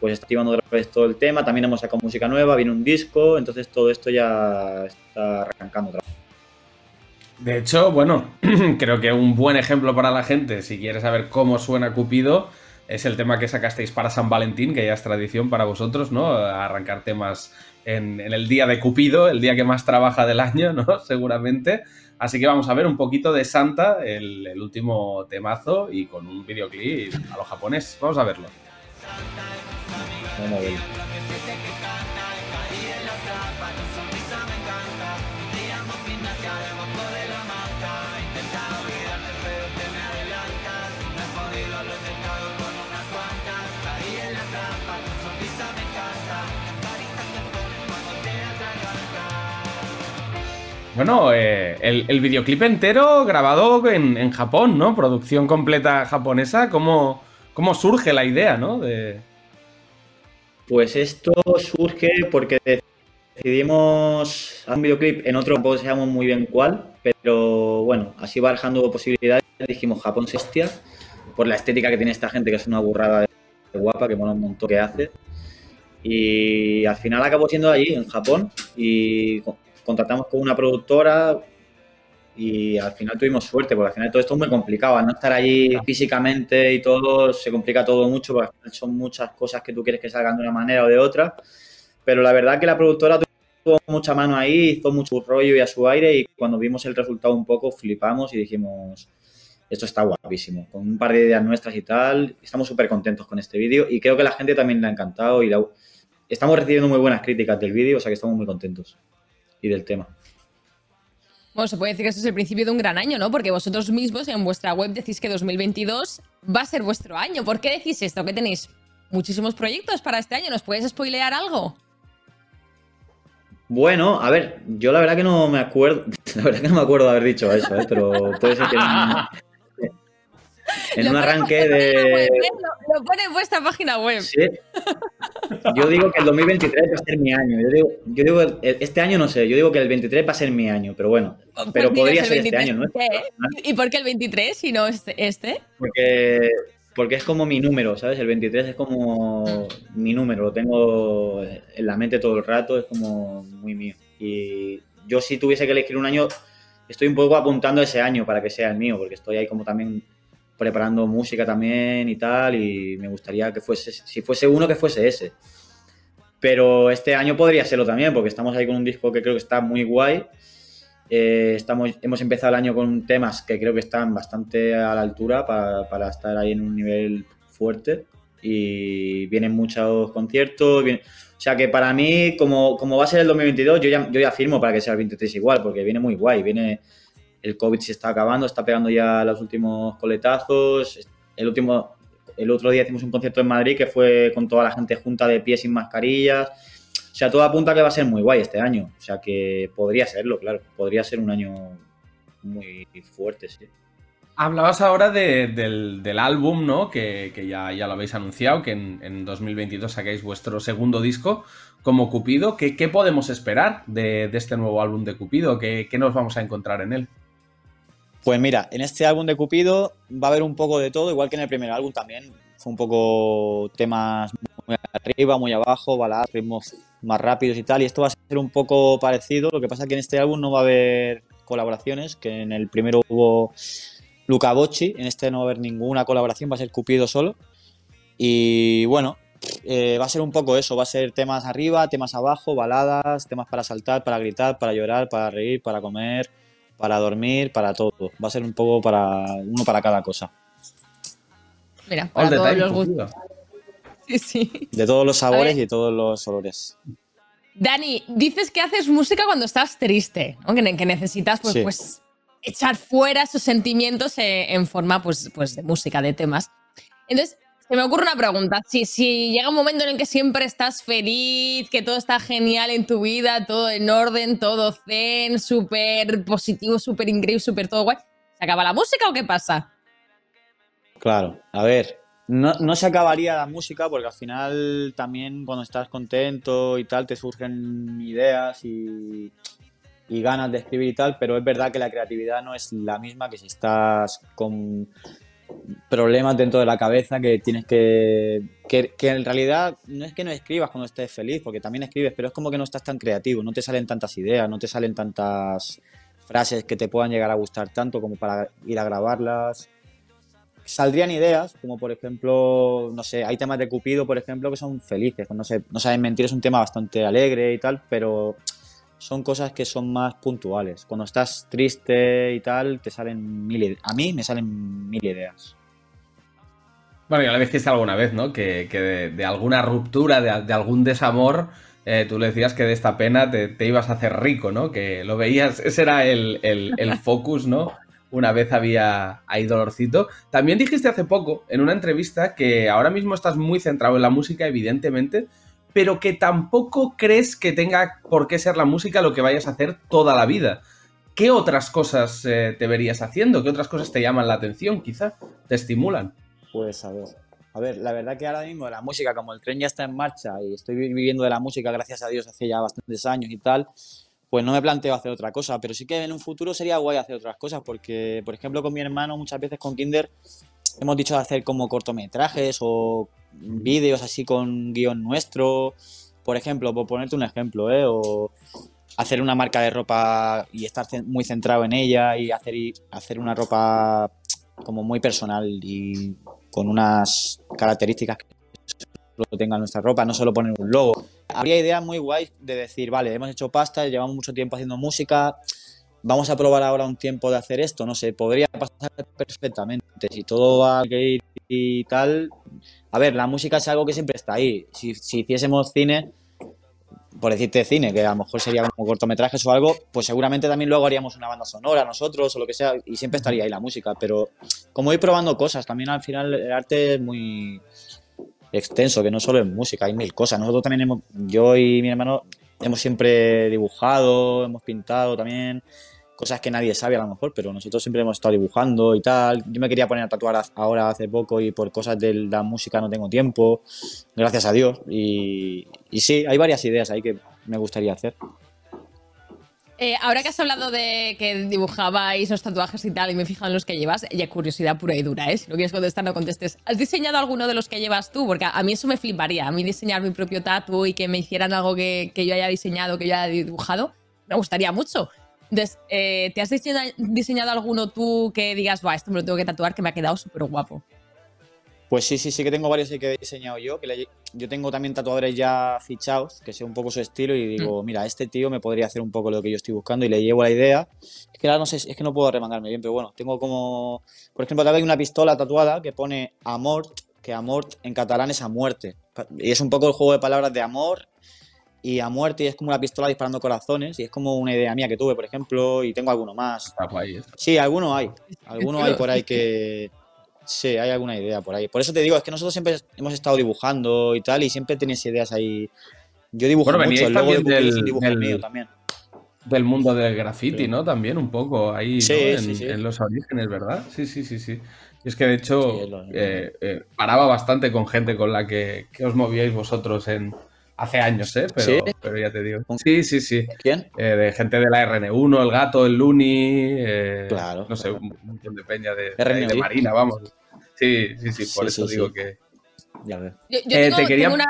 pues está activando otra vez todo el tema. También hemos sacado música nueva, viene un disco, entonces todo esto ya está arrancando otra vez. De hecho, bueno, creo que un buen ejemplo para la gente, si quieres saber cómo suena Cupido, es el tema que sacasteis para San Valentín, que ya es tradición para vosotros, ¿no? Arrancar temas en, el día de Cupido, el día que más trabaja del año, ¿no? Seguramente. Así que vamos a ver un poquito de Santa, el, el último temazo, y con un videoclip a lo japonés. Vamos a verlo. Vamos Bueno, eh, el, videoclip entero grabado en, en Japón, ¿no? Producción completa japonesa. ¿Cómo, cómo surge la idea, ¿no? De... Pues esto surge porque decidimos hacer un videoclip en otro, tampoco sabemos muy bien cuál, pero bueno, así barajando posibilidades, dijimos Japón se por la estética que tiene esta gente, que es una burrada de guapa, que mola un montón que hace. Y al final acabó siendo allí, en Japón, y contratamos con una productora y al final tuvimos suerte, porque al final todo esto es muy complicado, al no estar allí físicamente y todo, se complica todo mucho, porque al final son muchas cosas que tú quieres que salgan de una manera o de otra, pero la verdad que la productora tuvo mucha mano ahí, hizo mucho rollo y a su aire y cuando vimos el resultado un poco flipamos y dijimos, esto está guapísimo, con un par de ideas nuestras y tal. Estamos súper contentos con este vídeo y creo que la gente también le ha encantado y la- estamos recibiendo muy buenas críticas del vídeo, o sea que estamos muy contentos y del tema. Bueno, se puede decir que esto es el principio de un gran año, ¿no? Porque vosotros mismos en vuestra web decís que 2022 va a ser vuestro año. ¿Por qué decís esto? ¿Que tenéis muchísimos proyectos para este año? ¿Nos puedes spoilear algo? Bueno, a ver, yo la verdad que no me acuerdo, la verdad que no me acuerdo de haber dicho eso, ¿eh? pero puede ser que en, Lo un arranque página web, de... ¿eh? Lo, lo pone en vuestra página web. Sí. Yo digo que el 2023 va a ser mi año. Yo digo, yo digo este año no sé, yo digo que el 23 va a ser mi año, pero bueno, pero Pues dinos podría ser este 23, año, ¿no? ¿por qué? ¿Y por qué el 23 y no este? este? Porque, porque es como mi número, ¿sabes? El 23 es como mi número, lo tengo en la mente todo el rato, es como muy mío. Y yo si tuviese que elegir un año, estoy un poco apuntando ese año para que sea el mío, porque estoy ahí como también preparando música también y tal, y me gustaría que fuese, si fuese uno, que fuese ese. Pero este año podría serlo también, porque estamos ahí con un disco que creo que está muy guay. Eh, estamos, hemos empezado el año con temas que creo que están bastante a la altura para, para estar ahí en un nivel fuerte. Y vienen muchos conciertos. o sea que para mí, como, como va a ser el 2022, yo ya, yo ya firmo para que sea el 23 igual, porque viene muy guay. Viene, el COVID se está acabando, está pegando ya los últimos coletazos. El último, el otro día hicimos un concierto en Madrid que fue con toda la gente junta de pie sin mascarillas. O sea, todo apunta que va a ser muy guay este año. O sea, que podría serlo, claro. Podría ser un año muy fuerte, sí. Hablabas ahora de- del, álbum, ¿no? Que, ya, ya lo habéis anunciado, que en, en 2022 sacáis vuestro segundo disco como Cupido. ¿Qué, podemos esperar de, este nuevo álbum de Cupido? ¿Qué, qué nos vamos a encontrar en él? Pues mira, en este álbum de Cupido va a haber un poco de todo, igual que en el primer álbum también. Fue un poco temas muy arriba, muy abajo, baladas, ritmos más rápidos y tal. Y esto va a ser un poco parecido. Lo que pasa es que en este álbum no va a haber colaboraciones, que en el primero hubo Luca Bocci, en este no va a haber ninguna colaboración, va a ser Cupido solo. Y bueno, eh, va a ser un poco eso, va a ser temas arriba, temas abajo, baladas, temas para saltar, para gritar, para llorar, para reír, para comer, para dormir, para todo. Va a ser un poco para uno para cada cosa. Mira, para todos time, los gustos. Sí, sí. De todos los sabores y de todos los olores. Dani, dices que haces música cuando estás triste, ¿no? que, ne- que necesitas pues, Sí. pues, echar fuera esos sentimientos eh, en forma pues, pues, de música, de temas. Entonces, se me ocurre una pregunta. Si, llega un momento en el que siempre estás feliz, que todo está genial en tu vida, todo en orden, todo zen, súper positivo, súper increíble, súper todo guay, ¿se acaba la música o qué pasa? Claro, a ver, no, se acabaría la música porque al final también cuando estás contento y tal te surgen ideas y ganas de escribir y tal, pero es verdad que la creatividad no es la misma que si estás con problemas dentro de la cabeza que tienes que, que... en realidad no es que no escribas cuando estés feliz, porque también escribes, pero es como que no estás tan creativo, no te salen tantas ideas, no te salen tantas frases que te puedan llegar a gustar tanto como para ir a grabarlas. Saldrían ideas, como por ejemplo, no sé, hay temas de Cupido, por ejemplo, que son felices, no sé, no saben mentir, es un tema bastante alegre y tal, pero son cosas que son más puntuales. Cuando estás triste y tal, te salen mil ideas. A mí me salen mil ideas. Bueno, ya le dijiste alguna vez, ¿no? Que, que de, de alguna ruptura, de, de algún desamor, eh, tú le decías que de esta pena te, te ibas a hacer rico, ¿no? Que lo veías, ese era el, el- el focus, ¿no? Una vez había ahí dolorcito. También dijiste hace poco, en una entrevista, que ahora mismo estás muy centrado en la música, evidentemente, pero que tampoco crees que tenga por qué ser la música lo que vayas a hacer toda la vida. ¿Qué otras cosas eh, te verías haciendo? ¿Qué otras cosas te llaman la atención, quizá? ¿Te estimulan? Pues a ver. A ver, la verdad que ahora mismo la música, como el tren ya está en marcha y estoy vi- viviendo de la música, gracias a Dios, hace ya bastantes años y tal, pues no me planteo hacer otra cosa, pero sí que en un futuro sería guay hacer otras cosas, porque, por ejemplo, con mi hermano muchas veces con Kinder hemos dicho de hacer como cortometrajes o vídeos así con guion nuestro, por ejemplo, por ponerte un ejemplo, ¿eh? O hacer una marca de ropa y estar muy centrado en ella y hacer, y hacer una ropa como muy personal y con unas características que solo tenga nuestra ropa, no solo poner un logo. Habría ideas muy guays de decir, vale, hemos hecho pasta, llevamos mucho tiempo haciendo música, vamos a probar ahora un tiempo de hacer esto, no sé, podría pasar perfectamente. Si todo va a ir y tal. A ver, la música es algo que siempre está ahí. Si, si hiciésemos cine, por decirte cine, que a lo mejor sería como cortometrajes o algo, pues seguramente también luego haríamos una banda sonora nosotros o lo que sea, y siempre estaría ahí la música. Pero como ir probando cosas, también al final el arte es muy extenso, que no solo es música, hay mil cosas. Nosotros también hemos, yo y mi hermano, hemos siempre dibujado, hemos pintado también cosas que nadie sabe a lo mejor, pero nosotros siempre hemos estado dibujando y tal. Yo me quería poner a tatuar ahora hace poco y por cosas de la música no tengo tiempo, gracias a Dios. Y, sí, hay varias ideas ahí que me gustaría hacer. Eh, ahora que has hablado de que dibujabais los tatuajes y tal, y me fijo en los que llevas, ya curiosidad pura y dura, ¿eh? Si no quieres contestar, no contestes. ¿Has diseñado alguno de los que llevas tú? Porque a mí eso me fliparía. A mí diseñar mi propio tatu y que me hicieran algo que yo haya diseñado, que yo haya dibujado, me gustaría mucho. Entonces, eh, ¿te has diseñado, diseñado alguno tú que digas, va, esto me lo tengo que tatuar, que me ha quedado súper guapo? Pues sí, sí, sí que tengo varios que he diseñado yo, que le- yo tengo también tatuadores ya fichados, que sé un poco su estilo y digo, mira, este tío me podría hacer un poco lo que yo estoy buscando y le llevo la idea. Es que ahora no sé, es que no puedo remangarme bien, pero bueno, tengo como, por ejemplo, también hay una pistola tatuada que pone amor, que amor en catalán es a muerte. Y es un poco el juego de palabras de amor y a muerte y es como una pistola disparando corazones y es como una idea mía que tuve, por ejemplo, y tengo alguno más. Sí, alguno hay. Alguno hay por ahí que. Sí, hay alguna idea por ahí. Por eso te digo, es que nosotros siempre hemos estado dibujando y tal, y siempre tenéis ideas ahí. Yo dibujo Bueno, mucho, de es del- dibujo del- mío también. Del mundo del graffiti, Sí. ¿no? También un poco ahí, ¿no? Sí, en, sí, sí. en los orígenes, ¿verdad? Sí, sí, sí, sí. Y es que de hecho Sí, es lo- eh, eh, paraba bastante con gente con la que, que os movíais vosotros en hace años, ¿eh? Pero, ¿Sí? pero ya te digo. ¿Con- Sí, sí, sí. ¿Quién? Eh, de gente de la RN1, el gato, el Luni, eh, Claro, no sé, claro. un montón de peña de, de, de. Marina, vamos. Sí, sí, sí, por Sí, eso sí, digo sí. que... Ya ves. Yo, yo Eh, tengo, te quería- tengo una.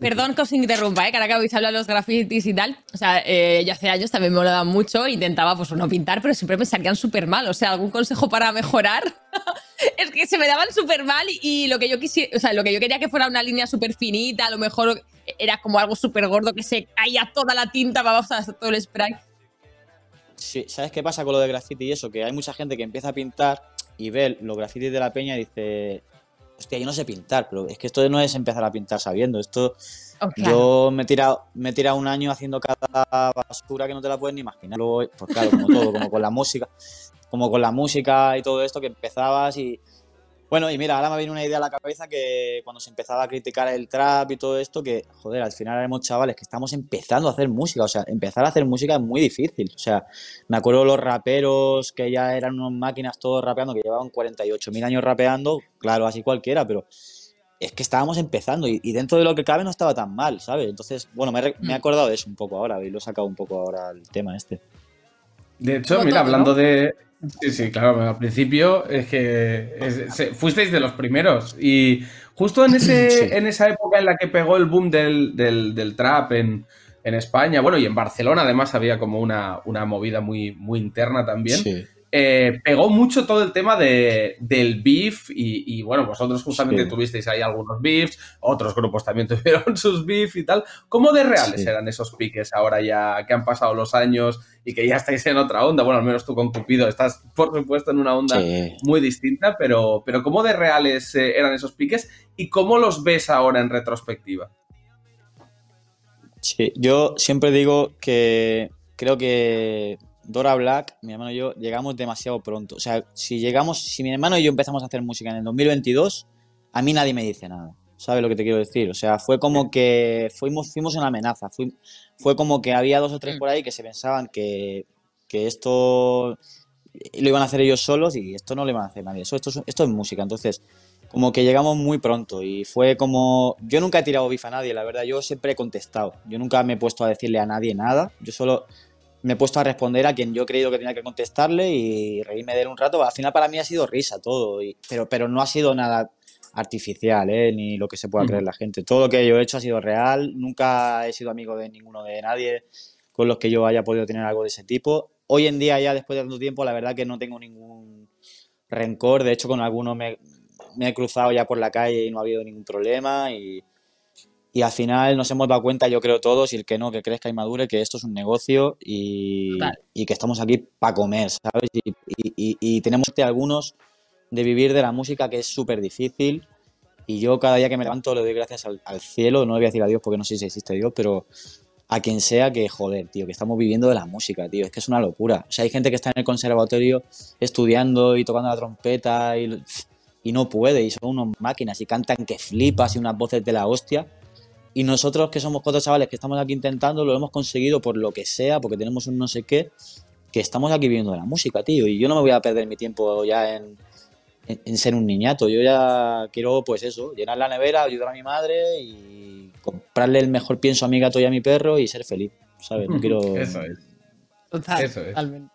Perdón que os interrumpa, ¿eh? que ahora que habéis hablado de los grafitis y tal. O sea, eh, yo hace años también me molaba mucho, intentaba pues no pintar, pero siempre me salían súper mal. O sea, ¿algún consejo para mejorar? es que se me daban súper mal y, y lo que yo quisiera, o sea, lo que yo quería que fuera una línea súper finita, a lo mejor era como algo súper gordo que se caía toda la tinta, vamos a todo el spray. Sí, ¿sabes qué pasa con lo de graffiti y eso? Que hay mucha gente que empieza a pintar y ve los grafitis de la peña y dice, hostia, yo no sé pintar, pero es que esto no es empezar a pintar sabiendo, esto Oh, claro. Yo me he, tirado, me he tirado un año haciendo cada basura que no te la puedes ni imaginar. Luego, pues claro, como todo, como con la música, como con la música y todo esto que empezabas y bueno, y mira, ahora me viene una idea a la cabeza que cuando se empezaba a criticar el trap y todo esto, que joder, al final éramos chavales que estamos empezando a hacer música, o sea, empezar a hacer música es muy difícil, o sea, me acuerdo los raperos que ya eran unas máquinas todos rapeando, que llevaban 48.000 años rapeando, claro, así cualquiera, pero es que estábamos empezando y, y dentro de lo que cabe no estaba tan mal, ¿sabes? Entonces, bueno, me, he me he acordado de eso un poco ahora y lo he sacado un poco ahora el tema este. De hecho, mira, hablando de. Sí, sí, claro, al principio es que es- se- fuisteis de los primeros. Y justo en, ese, Sí. en esa época en la que pegó el boom del, del- del trap en, en España, bueno, y en Barcelona además había como una, una movida muy, muy interna también. Sí. Eh, pegó mucho todo el tema de, del beef y, y, bueno, vosotros justamente Sí. tuvisteis ahí algunos beefs, otros grupos también tuvieron sus beef y tal. ¿Cómo de reales Sí. eran esos piques ahora ya que han pasado los años y que ya estáis en otra onda? Bueno, al menos tú con Cupido estás, por supuesto, en una onda Sí. muy distinta, pero, pero ¿cómo de reales eh, eran esos piques y cómo los ves ahora en retrospectiva? Sí, yo siempre digo que creo que Dora Black, mi hermano y yo, llegamos demasiado pronto. O sea, si llegamos, si mi hermano y yo empezamos a hacer música en el 2022, a mí nadie me dice nada. ¿Sabes lo que te quiero decir? O sea, fue como que fuimos, fuimos una amenaza. Fui- fue como que había dos o tres por ahí que se pensaban que, que esto lo iban a hacer ellos solos y esto no lo iban a hacer nadie. Eso, esto, es, esto es música. Entonces, como que llegamos muy pronto y fue como... Yo nunca he tirado bif a nadie, la verdad, yo siempre he contestado. Yo nunca me he puesto a decirle a nadie nada, yo solo me he puesto a responder a quien yo he creído que tenía que contestarle y reírme de él un rato. Al final para mí ha sido risa todo, y- pero, pero no ha sido nada artificial, ¿eh? ni lo que se pueda Ujú. creer la gente. Todo lo que yo he hecho ha sido real, nunca he sido amigo de ninguno de nadie con los que yo haya podido tener algo de ese tipo. Hoy en día, ya después de tanto tiempo, la verdad que no tengo ningún rencor. De hecho, con algunos me, me he cruzado ya por la calle y no ha habido ningún problema. Y, Y al final nos hemos dado cuenta, yo creo todos, y el que no, que crezca y madure, que esto es un negocio y, Total. y que estamos aquí para comer, ¿sabes? Y, y- y- y tenemos que algunos de vivir de la música, que es súper difícil. Y yo cada día que me levanto le doy gracias al, al cielo, no le voy a decir a Dios porque no sé si existe Dios, pero a quien sea que, joder, tío, que estamos viviendo de la música, tío, es que es una locura. O sea, hay gente que está en el conservatorio estudiando y tocando la trompeta y, y no puede, y son unos máquinas y cantan que flipas y unas voces de la hostia. Y nosotros que somos cuatro chavales que estamos aquí intentando, lo hemos conseguido por lo que sea, porque tenemos un no sé qué, que estamos aquí viviendo de la música, tío. Y yo no me voy a perder mi tiempo ya en, en, en ser un niñato. Yo ya quiero, pues eso, llenar la nevera, ayudar a mi madre y comprarle el mejor pienso a mi gato y a mi perro y ser feliz, ¿sabes? No quiero... Eso es. Total, Eso es. totalmente.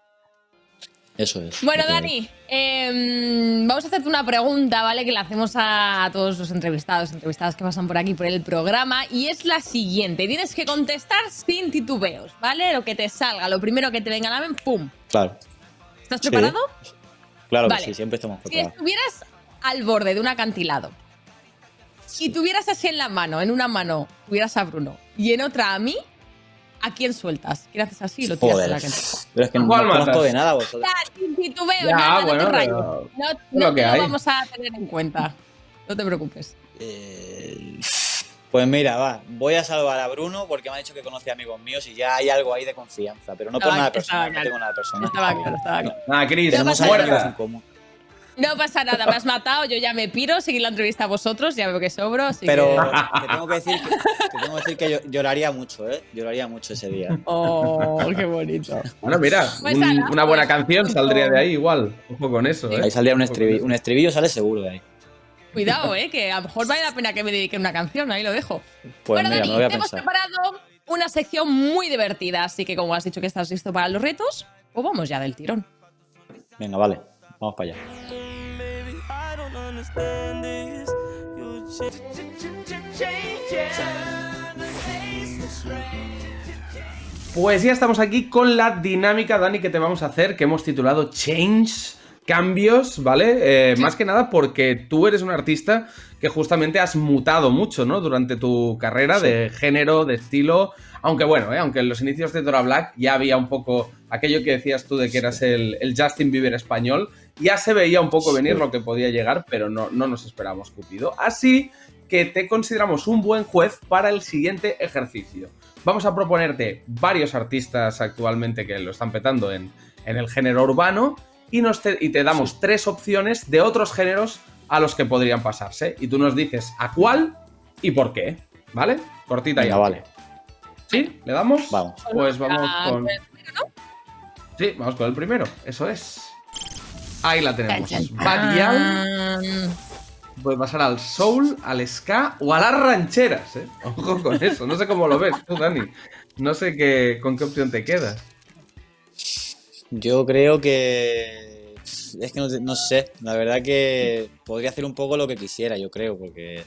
Eso es. Bueno. Dani, em, vamos a hacerte una pregunta, ¿vale? Que le hacemos a todos los entrevistados, entrevistadas que pasan por aquí por el programa. Y es la siguiente. Tienes que contestar sin titubeos, ¿vale? Lo que te salga, lo primero que te venga a la mente, ¡pum! Claro, ¿Estás Sí. preparado? claro Vale. que sí, siempre estamos Si preparados. estuvieras al borde de un acantilado y tuvieras así en la mano, en una mano tuvieras a Bruno y en otra a mí, ¿a quién sueltas? ¿Quién haces así lo tiras Joder, al acantilado? pero es que no ¿Cuál conozco de nada vosotros. Ya, no bueno, te pero No, no lo que hay. vamos a tener en cuenta. No te preocupes. Eh, Pues mira, va, voy a salvar a Bruno porque me ha dicho que conoce amigos míos y ya hay algo ahí de confianza, pero no por nada personal, no tengo nada personal. Estaba claro, estaba claro. Nada, Cris, muerta. No pasa nada, me has matado, yo ya me piro, seguir la entrevista a vosotros, ya veo que sobro, así Pero que... te tengo que decir que, te tengo que, decir que yo- lloraría mucho, ¿eh? Lloraría mucho ese día. Oh, qué bonito. Bueno, mira, Pues un- ala, una buena pues, canción saldría de ahí igual. Ojo con eso, ¿eh? Ahí saldría un estribillo, un estribillo sale seguro de ahí. Cuidado, eh, que a lo mejor vale la pena que me dedique una canción, ahí lo dejo. Pues bueno, mira, Dani, me voy a te hemos preparado una sección muy divertida, así que como has dicho que estás listo para los retos, pues vamos ya del tirón. Venga, vale, vamos para allá. Pues ya estamos aquí con la dinámica, Dani, que te vamos a hacer, que hemos titulado Change, cambios, ¿vale? Eh, Más que nada porque tú eres un artista que justamente has mutado mucho, ¿no? Durante tu carrera Sí. de género, de estilo. Aunque bueno, ¿eh? aunque en los inicios de Dora Black ya había un poco aquello que decías tú de que eras el, el Justin Bieber español, ya se veía un poco venir lo que podía llegar, pero no, no nos esperamos, Cupido. Así que te consideramos un buen juez para el siguiente ejercicio. Vamos a proponerte varios artistas actualmente que lo están petando en, en el género urbano y, nos te, y te damos tres opciones de otros géneros a los que podrían pasarse. Y tú nos dices a cuál y por qué. ¿Vale? Cortita ya. vale, ¿Sí? ¿Le damos? vamos. Pues vamos Ah, con. pues, Sí, vamos con el primero. Eso es. Ahí la tenemos. Bad chan. puede pasar al soul, al ska o a las rancheras, ¿eh? Ojo con eso. No sé cómo lo ves tú, Dani. No sé qué, con qué opción te quedas. Yo creo que. Es que no, no sé. La verdad que podría hacer un poco lo que quisiera, yo creo, porque.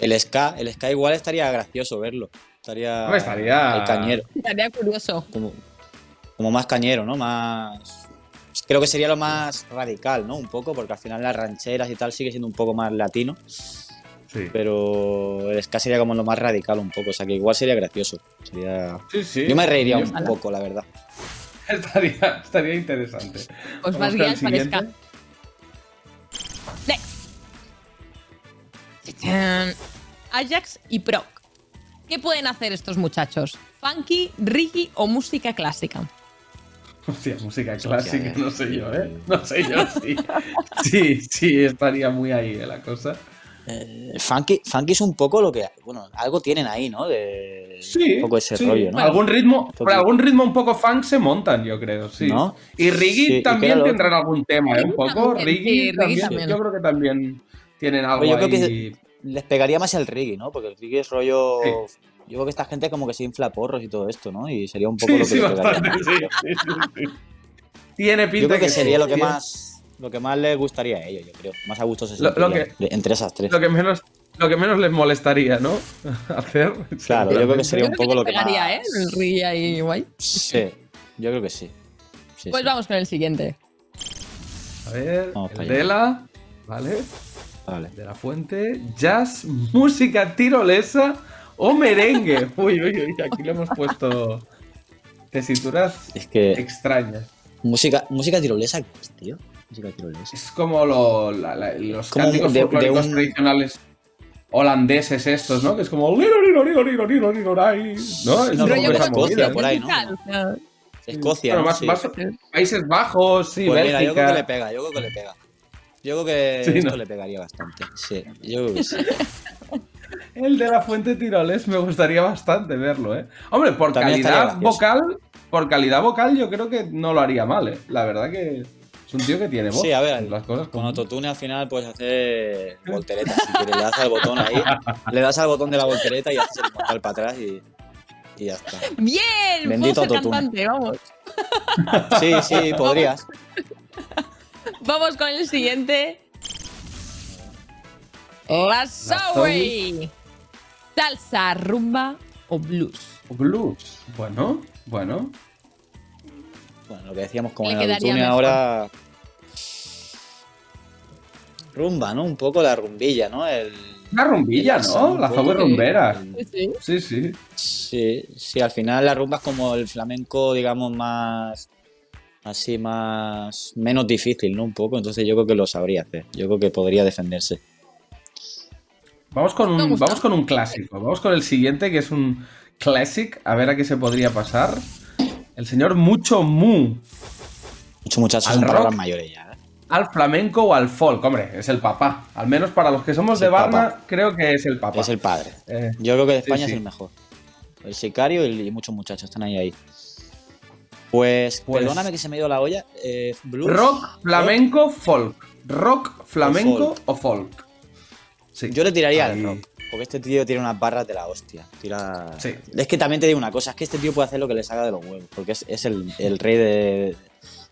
El ska, el ska igual estaría gracioso verlo. Estaría. Estaría- ahí cañero. Estaría curioso. Como, como más cañero, ¿no? Más. Creo que sería lo más radical, ¿no? Un poco, porque al final las rancheras y tal sigue siendo un poco más latino. Sí. Pero el ska sería como lo más radical un poco. O sea que igual sería gracioso. Sería. Sí, sí. Yo me reiría Yo- un poco, la verdad. Estaría, estaría interesante. Os vas con el guiar para ska. Ajax y Proc. ¿Qué pueden hacer estos muchachos? ¿Funky, reggae o música clásica? Hostia, música clásica, eh. no sé yo, ¿eh? No sé yo, sí. Sí, sí, estaría muy ahí ¿eh? la cosa. Eh, funky, funky es un poco lo que. Bueno, algo tienen ahí, ¿no? De. Sí. Un poco ese sí. rollo, ¿no? Algún ritmo, por algún ritmo un poco funk se montan, yo creo, sí. ¿No? Y reggae Sí, ¿y qué también tendrán algún tema, ¿eh? Un poco. Reggae, sí, también, también. Yo creo que también tienen algo Pero yo creo ahí. que les pegaría más el reggae, ¿no? Porque el reggae es rollo. Yo creo que esta gente como que se infla porros y todo esto, ¿no? Y sería un poco Sí, lo que sí, bastante, sí, sí, sí, sí. Tiene pinta Yo creo que sería lo que más. Lo que más les gustaría a ellos, yo creo. Más a gusto se Lo- de- entre esas tres. Lo que menos, lo que menos les molestaría, ¿no? Hacer. Claro, yo creo que sería un poco lo que que pegaría, más. ¿eh? El reggae ahí guay. Sí, yo creo que sí. Sí, Pues sí. vamos con el siguiente. A ver, el allá. Dela, ¿vale? Vale. De la Fuente, jazz, música tirolesa o merengue. Uy, uy, uy, aquí le hemos puesto tesituras Es que extrañas. Música, música tirolesa, ¿qué es, tío? Música tirolesa. Es como lo- la- la- los Como cánticos de- de folclóricos un- tradicionales holandeses estos, ¿no? Que es como... ¿no? Es No, rollo Escocia, movida, por ahí, ¿no? Escocia, Bueno, ¿no? más- Sí. más- Países Bajos, sí, Pues mira, yo creo que le Bélgica. pega, yo creo que le pega. Yo creo que Sí, esto ¿no? le pegaría bastante. Sí, yo creo que sí. El de la Fuente Tiroles me gustaría bastante verlo, ¿eh? Hombre, por También calidad vocal, por calidad vocal yo creo que no lo haría mal, ¿eh? La verdad que es un tío que tiene voz. Sí, a ver, las cosas Con autotune al final puedes hacer volteretas. Si quieres, le das al botón ahí, le das al botón de la voltereta y haces el mortal para atrás y, y ya está. Bien, Bendito puedo ser autotune. cantante, vamos. Sí, sí, podrías. Vamos con el siguiente. La Zoe. Salsa, rumba o blues. Blues. Bueno, bueno. Bueno, lo que decíamos como quedaría autotune ahora. Rumba, ¿no? Un poco la rumbilla, ¿no? El... Una rumbilla, ¿no? un La Zoe que- rumbera. Sí. Sí, sí. Sí, sí, al final la rumba es como el flamenco, digamos, más. Así, más. menos difícil, ¿no? Un poco. Entonces yo creo que lo sabría hacer. Yo creo que podría defenderse. Vamos con un, vamos con un clásico. Vamos con el siguiente, que es un classic. A ver a qué se podría pasar. El señor Mucho Mu. Muchos muchachos Al son rock. mayores ya, ¿eh? Al flamenco o al folk. Hombre, es el papá. Al menos para los que somos Es de papá. creo que es el papá. Es el padre. Eh, Yo creo que de España sí. es el mejor. El sicario y, y muchos muchachos están ahí ahí. Pues, Pues- perdóname que se me ha ido la olla. eh, blues, rock, flamenco, folk. Rock, flamenco folk. o folk. Sí. Yo le tiraría Ahí. al rock. Porque este tío tiene unas barras de la hostia. Tira... Sí. Es que también te digo una cosa, es que este tío puede hacer lo que le salga de los huevos. Porque es, es el, el rey de,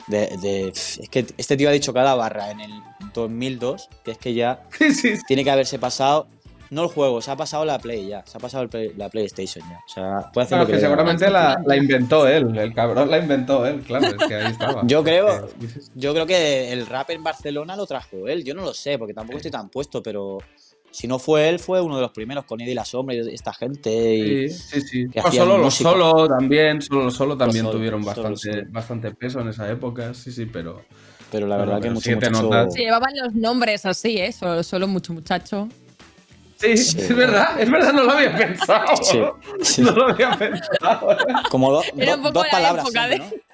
de- de- Es que este tío ha dicho cada barra en el 2002, que es que ya Sí, tiene que haberse pasado... No el juego, se ha pasado la Play ya. Se ha pasado Play- la PlayStation ya. O sea, puede hacer Claro, lo que, que le seguramente la, la inventó él. El cabrón la inventó él, claro. Es que ahí estaba. Yo creo- Eh, Yo creo que el rap en Barcelona lo trajo él. Yo no lo sé, porque tampoco estoy tan puesto, pero si no fue él, fue uno de los primeros con Eddie la Sombra y esta gente. Y... Sí, sí, sí. que hacían solo los solo también, solo solo también Solo, tuvieron bastante, solo. bastante peso en esa época, sí, sí, pero Pero la verdad que pero mucho muchacho-. Se llevaban los nombres así, ¿eh? Solo, solo mucho muchacho. sí, es verdad, es verdad, no lo había pensado. Sí, sí. No lo había pensado. Como do- Era do- un poco dos la palabras. época siempre, ¿no?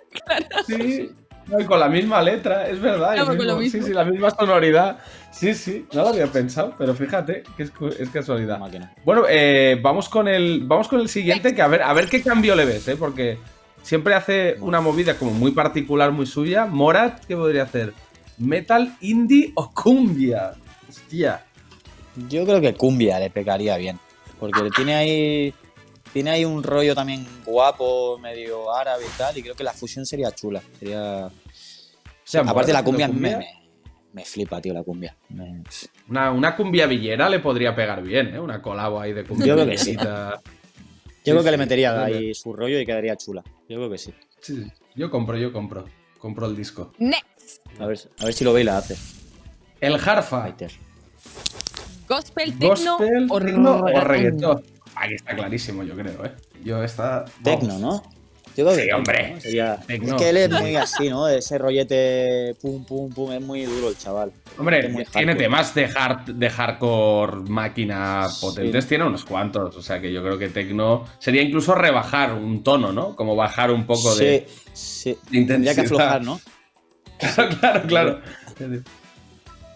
Sí, no, y con la misma letra, es verdad. el Claro, con lo mismo- sí, sí, la misma sonoridad. Sí, sí, no lo había pensado, pero fíjate que es, casualidad. Máquina. Bueno, eh, vamos con el vamos con el siguiente, que a ver, a ver qué cambio le ves, ¿eh? Porque siempre hace una movida como muy particular, muy suya. Morat, ¿qué podría hacer? ¿Metal, indie o cumbia? Hostia. Yo creo que Cumbia le pegaría bien. Porque tiene ahí. Tiene ahí un rollo también guapo, medio árabe y tal. Y creo que la fusión sería chula. Sería. sea, Aparte, la cumbia, Me, cumbia. me, me flipa, tío, la cumbia. Me- Una, una cumbia villera le podría pegar bien, ¿eh? Una colabo ahí de cumbia Yo creo que sí. Yo Sí, creo que le metería ahí su rollo y quedaría chula. Yo creo que sí. Yo compro, yo compro. Compro el disco. Next. A ver, a ver si lo ve y la hace. El Harfa. Fighter. Gospel, Gospel, o techno o reggaetón. Aquí está clarísimo, yo creo, ¿eh? Yo está... Tecno, ¿no? Yo creo que Sí, tecno, hombre. ¿no? Sería- Tecno. Es que él es muy así, ¿no? Ese rollete pum, pum, pum. Es muy duro el chaval. Hombre, tiene temas de, hard, de hardcore máquina potentes, tiene unos cuantos. O sea que yo creo que Tecno sería incluso rebajar un tono, ¿no? Como bajar un poco sí, de. sí. de Tendría que intensidad. aflojar, ¿no? Claro, claro, claro.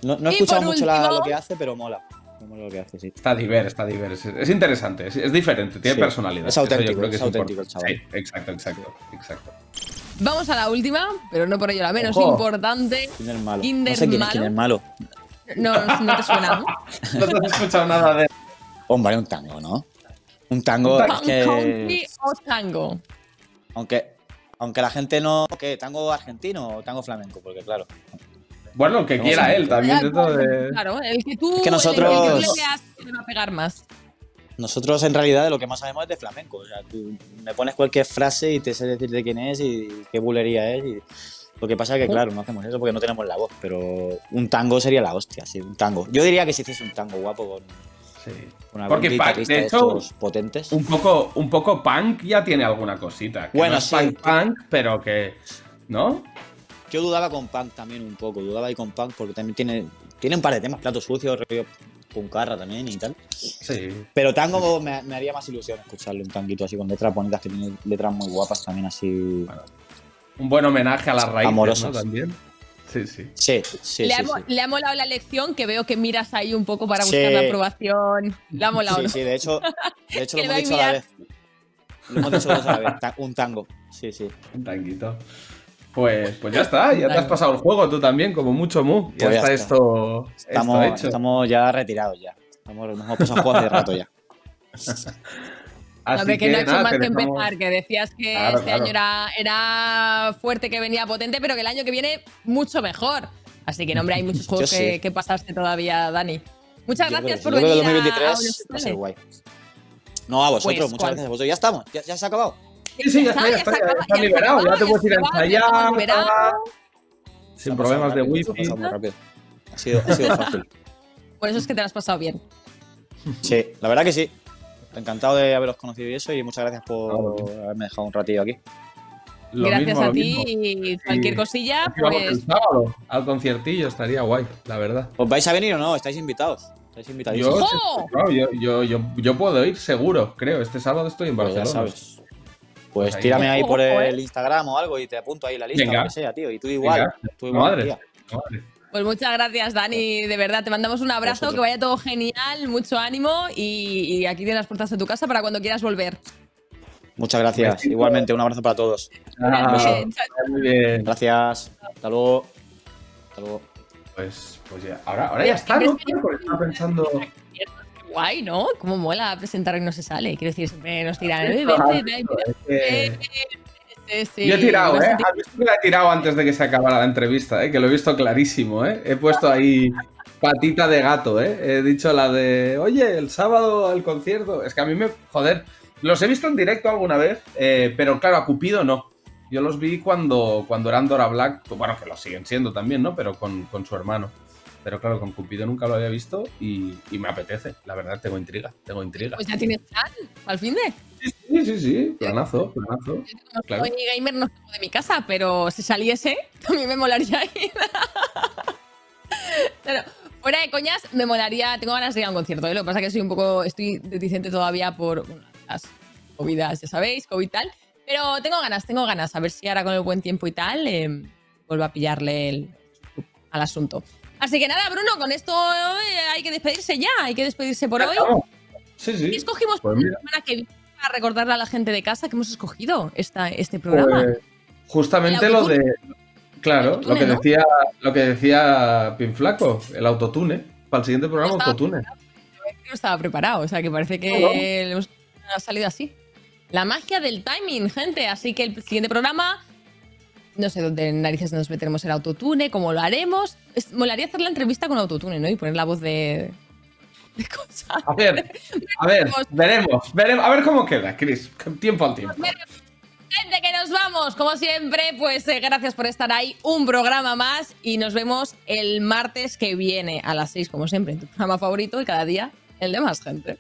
No, no he escuchado mucho la- lo que hace, pero mola. Me mola lo que hace, sí. Está diverso, está diverso. Es interesante, es, es diferente, tiene Sí. personalidad. Es auténtico, creo que es auténtico el importante. chaval. Sí, exacto, exacto, exacto. Vamos a la última, pero no por ello la menos Ojo. importante. ¿Quién es malo? Kinder no sé quién es, malo. quién es malo. No, no te suena, ¿no? No te has escuchado nada de. Hombre, un tango, ¿no? Un tango Un tango. Punk country que. o tango. Aunque, aunque la gente no. ¿Qué? ¿Tango argentino o tango flamenco? Porque claro. Bueno, el que quiera él también. dentro de... Claro, el que tú, Es que nosotros- el que tú le veas va a pegar más. Nosotros en realidad de lo que más sabemos es de flamenco. O sea, tú me pones cualquier frase y te sé decir de quién es y qué bulería es. Y Lo que pasa es que, claro, no hacemos eso porque no tenemos la voz, pero un tango sería la hostia, sí, un tango. Yo diría que si hiciese un tango guapo con, Sí. algún Porque punk, de de hecho, estos potentes. un poco, un poco punk ya tiene alguna cosita. que Bueno, no es sí. punk, punk, pero que. ¿No? Yo dudaba con punk también un poco, dudaba ahí con punk porque también tiene, tiene un par de temas, platos sucios, rollo puncarra también y tal. Sí. Pero tango me, me haría más ilusión escucharle un tanguito así con letras bonitas que tiene letras muy guapas también así. Un buen homenaje a las raíces, Amorosas. ¿no? También. Sí, sí. Sí, sí, le, sí, ha, sí. le ha molado la lección, que veo que miras ahí un poco para Sí. buscar la aprobación. Le ha molado. Sí, ¿no? sí, de hecho, de hecho lo hemos dicho a la vez. Lo hemos dicho dos a la vez, un tango. Sí, sí. Un tanguito. Pues, pues ya está, ya te has pasado el juego tú también, como mucho mu. Ya Pues ya está, está. esto, Estamos, esto hecho. estamos ya retirados ya. Estamos, nos hemos pasado juegos de rato ya. Así Hombre, que, no ha hecho nada, más que empezar, que decías que Claro, este claro. año era, era fuerte, que venía potente, pero que el año que viene mucho mejor. Así que, no, hombre, hay muchos juegos que, sí. que pasarse todavía, Dani. Muchas Yo creo gracias que por. Yo creo venir que a- a 2023 va a ser guay. No, a vosotros, Pues, muchas ¿cuál? gracias a vosotros. Ya estamos, ya, ya se ha acabado. Sí, sí, ya está, ya está, ya está liberado, ya te puedes ir a ya ensayar. Sin problemas de wifi. pasado muy rápido. Ha sido, ha sido fácil. Por eso es que te lo has pasado bien. Sí, la verdad que sí. Encantado de haberos conocido y eso, y muchas gracias por haberme dejado un ratillo aquí. Lo Gracias mismo, a ti mismo. y cualquier Sí. cosilla, pues el sábado al conciertillo, estaría guay, la verdad. ¿Os vais a venir o no? Estáis invitados. Estáis no, yo, yo, yo, yo puedo ir seguro, creo. Este sábado estoy en Pues ya Barcelona. sabes. Pues ahí. tírame ahí por el Instagram o algo y te apunto ahí la lista, Venga. lo que sea, tío. Y tú igual. Tú igual, Madre. tía. Madre. Pues muchas gracias, Dani. De verdad, te mandamos un abrazo, Vosotros. que vaya todo genial, mucho ánimo y, y aquí tienes las puertas de tu casa para cuando quieras volver. Muchas gracias. Igualmente, un abrazo para todos. Ah, muy bien. Gracias. Hasta luego. Hasta luego. Pues, pues ya, ahora, ahora ya está, ¿no? Porque estaba pensando. Guay, ¿no? Cómo mola presentar y no se sale. Quiero decir, siempre nos tiran. Sí, sí. Yo he tirado, ¿eh? Has visto que la he tirado antes de que se acabara la entrevista, ¿eh? Que lo he visto clarísimo, ¿eh? He puesto ahí patita de gato, ¿eh? He dicho la de, oye, el sábado el concierto. Es que a mí me. Joder, los he visto en directo alguna vez, eh, pero claro, a Cupido no. Yo los vi cuando, cuando eran Dora Black, bueno, que lo siguen siendo también, ¿no? Pero con, con su hermano. Pero claro, con Cupido nunca lo había visto y, y me apetece. La verdad, tengo intriga, tengo intriga. Pues ya tienes plan, al fin de. Sí, sí, sí, planazo, planazo. No Claro. soy gamer, no salgo de mi casa, pero si saliese, también me molaría ir. Pero fuera de coñas, me molaría. Tengo ganas de ir a un concierto. ¿eh? Lo que pasa es que soy un poco. Estoy reticente todavía por bueno, las covidas, ya sabéis, COVID y tal. Pero tengo ganas, tengo ganas. A ver si ahora con el buen tiempo y tal, eh, vuelvo a pillarle el, al asunto. Así que nada, Bruno, con esto eh, hay que despedirse ya. Hay que despedirse por hoy. Vamos. Sí, ¿Qué sí. escogimos Pues para la semana que viene para recordarle a la gente de casa que hemos escogido esta, este programa? Pues, justamente El lo de. Claro, autotune, lo que ¿no? decía, lo que decía Pinflaco, el autotune. Para el siguiente programa, Estaba autotune. no estaba preparado, o sea que parece que No, no. le hemos ha salido así. La magia del timing, gente. Así que el siguiente programa, no sé dónde narices nos meteremos el autotune, cómo lo haremos. Es- molaría hacer la entrevista con autotune, ¿no? Y poner la voz de, de cosas. A ver, a ver, veremos, veremos. A ver cómo queda, Chris. Tiempo al tiempo. Gente, que nos vamos. Como siempre, pues eh, gracias por estar ahí. Un programa más y nos vemos el martes que viene a las 6, como siempre, en tu programa favorito y cada día el de más gente.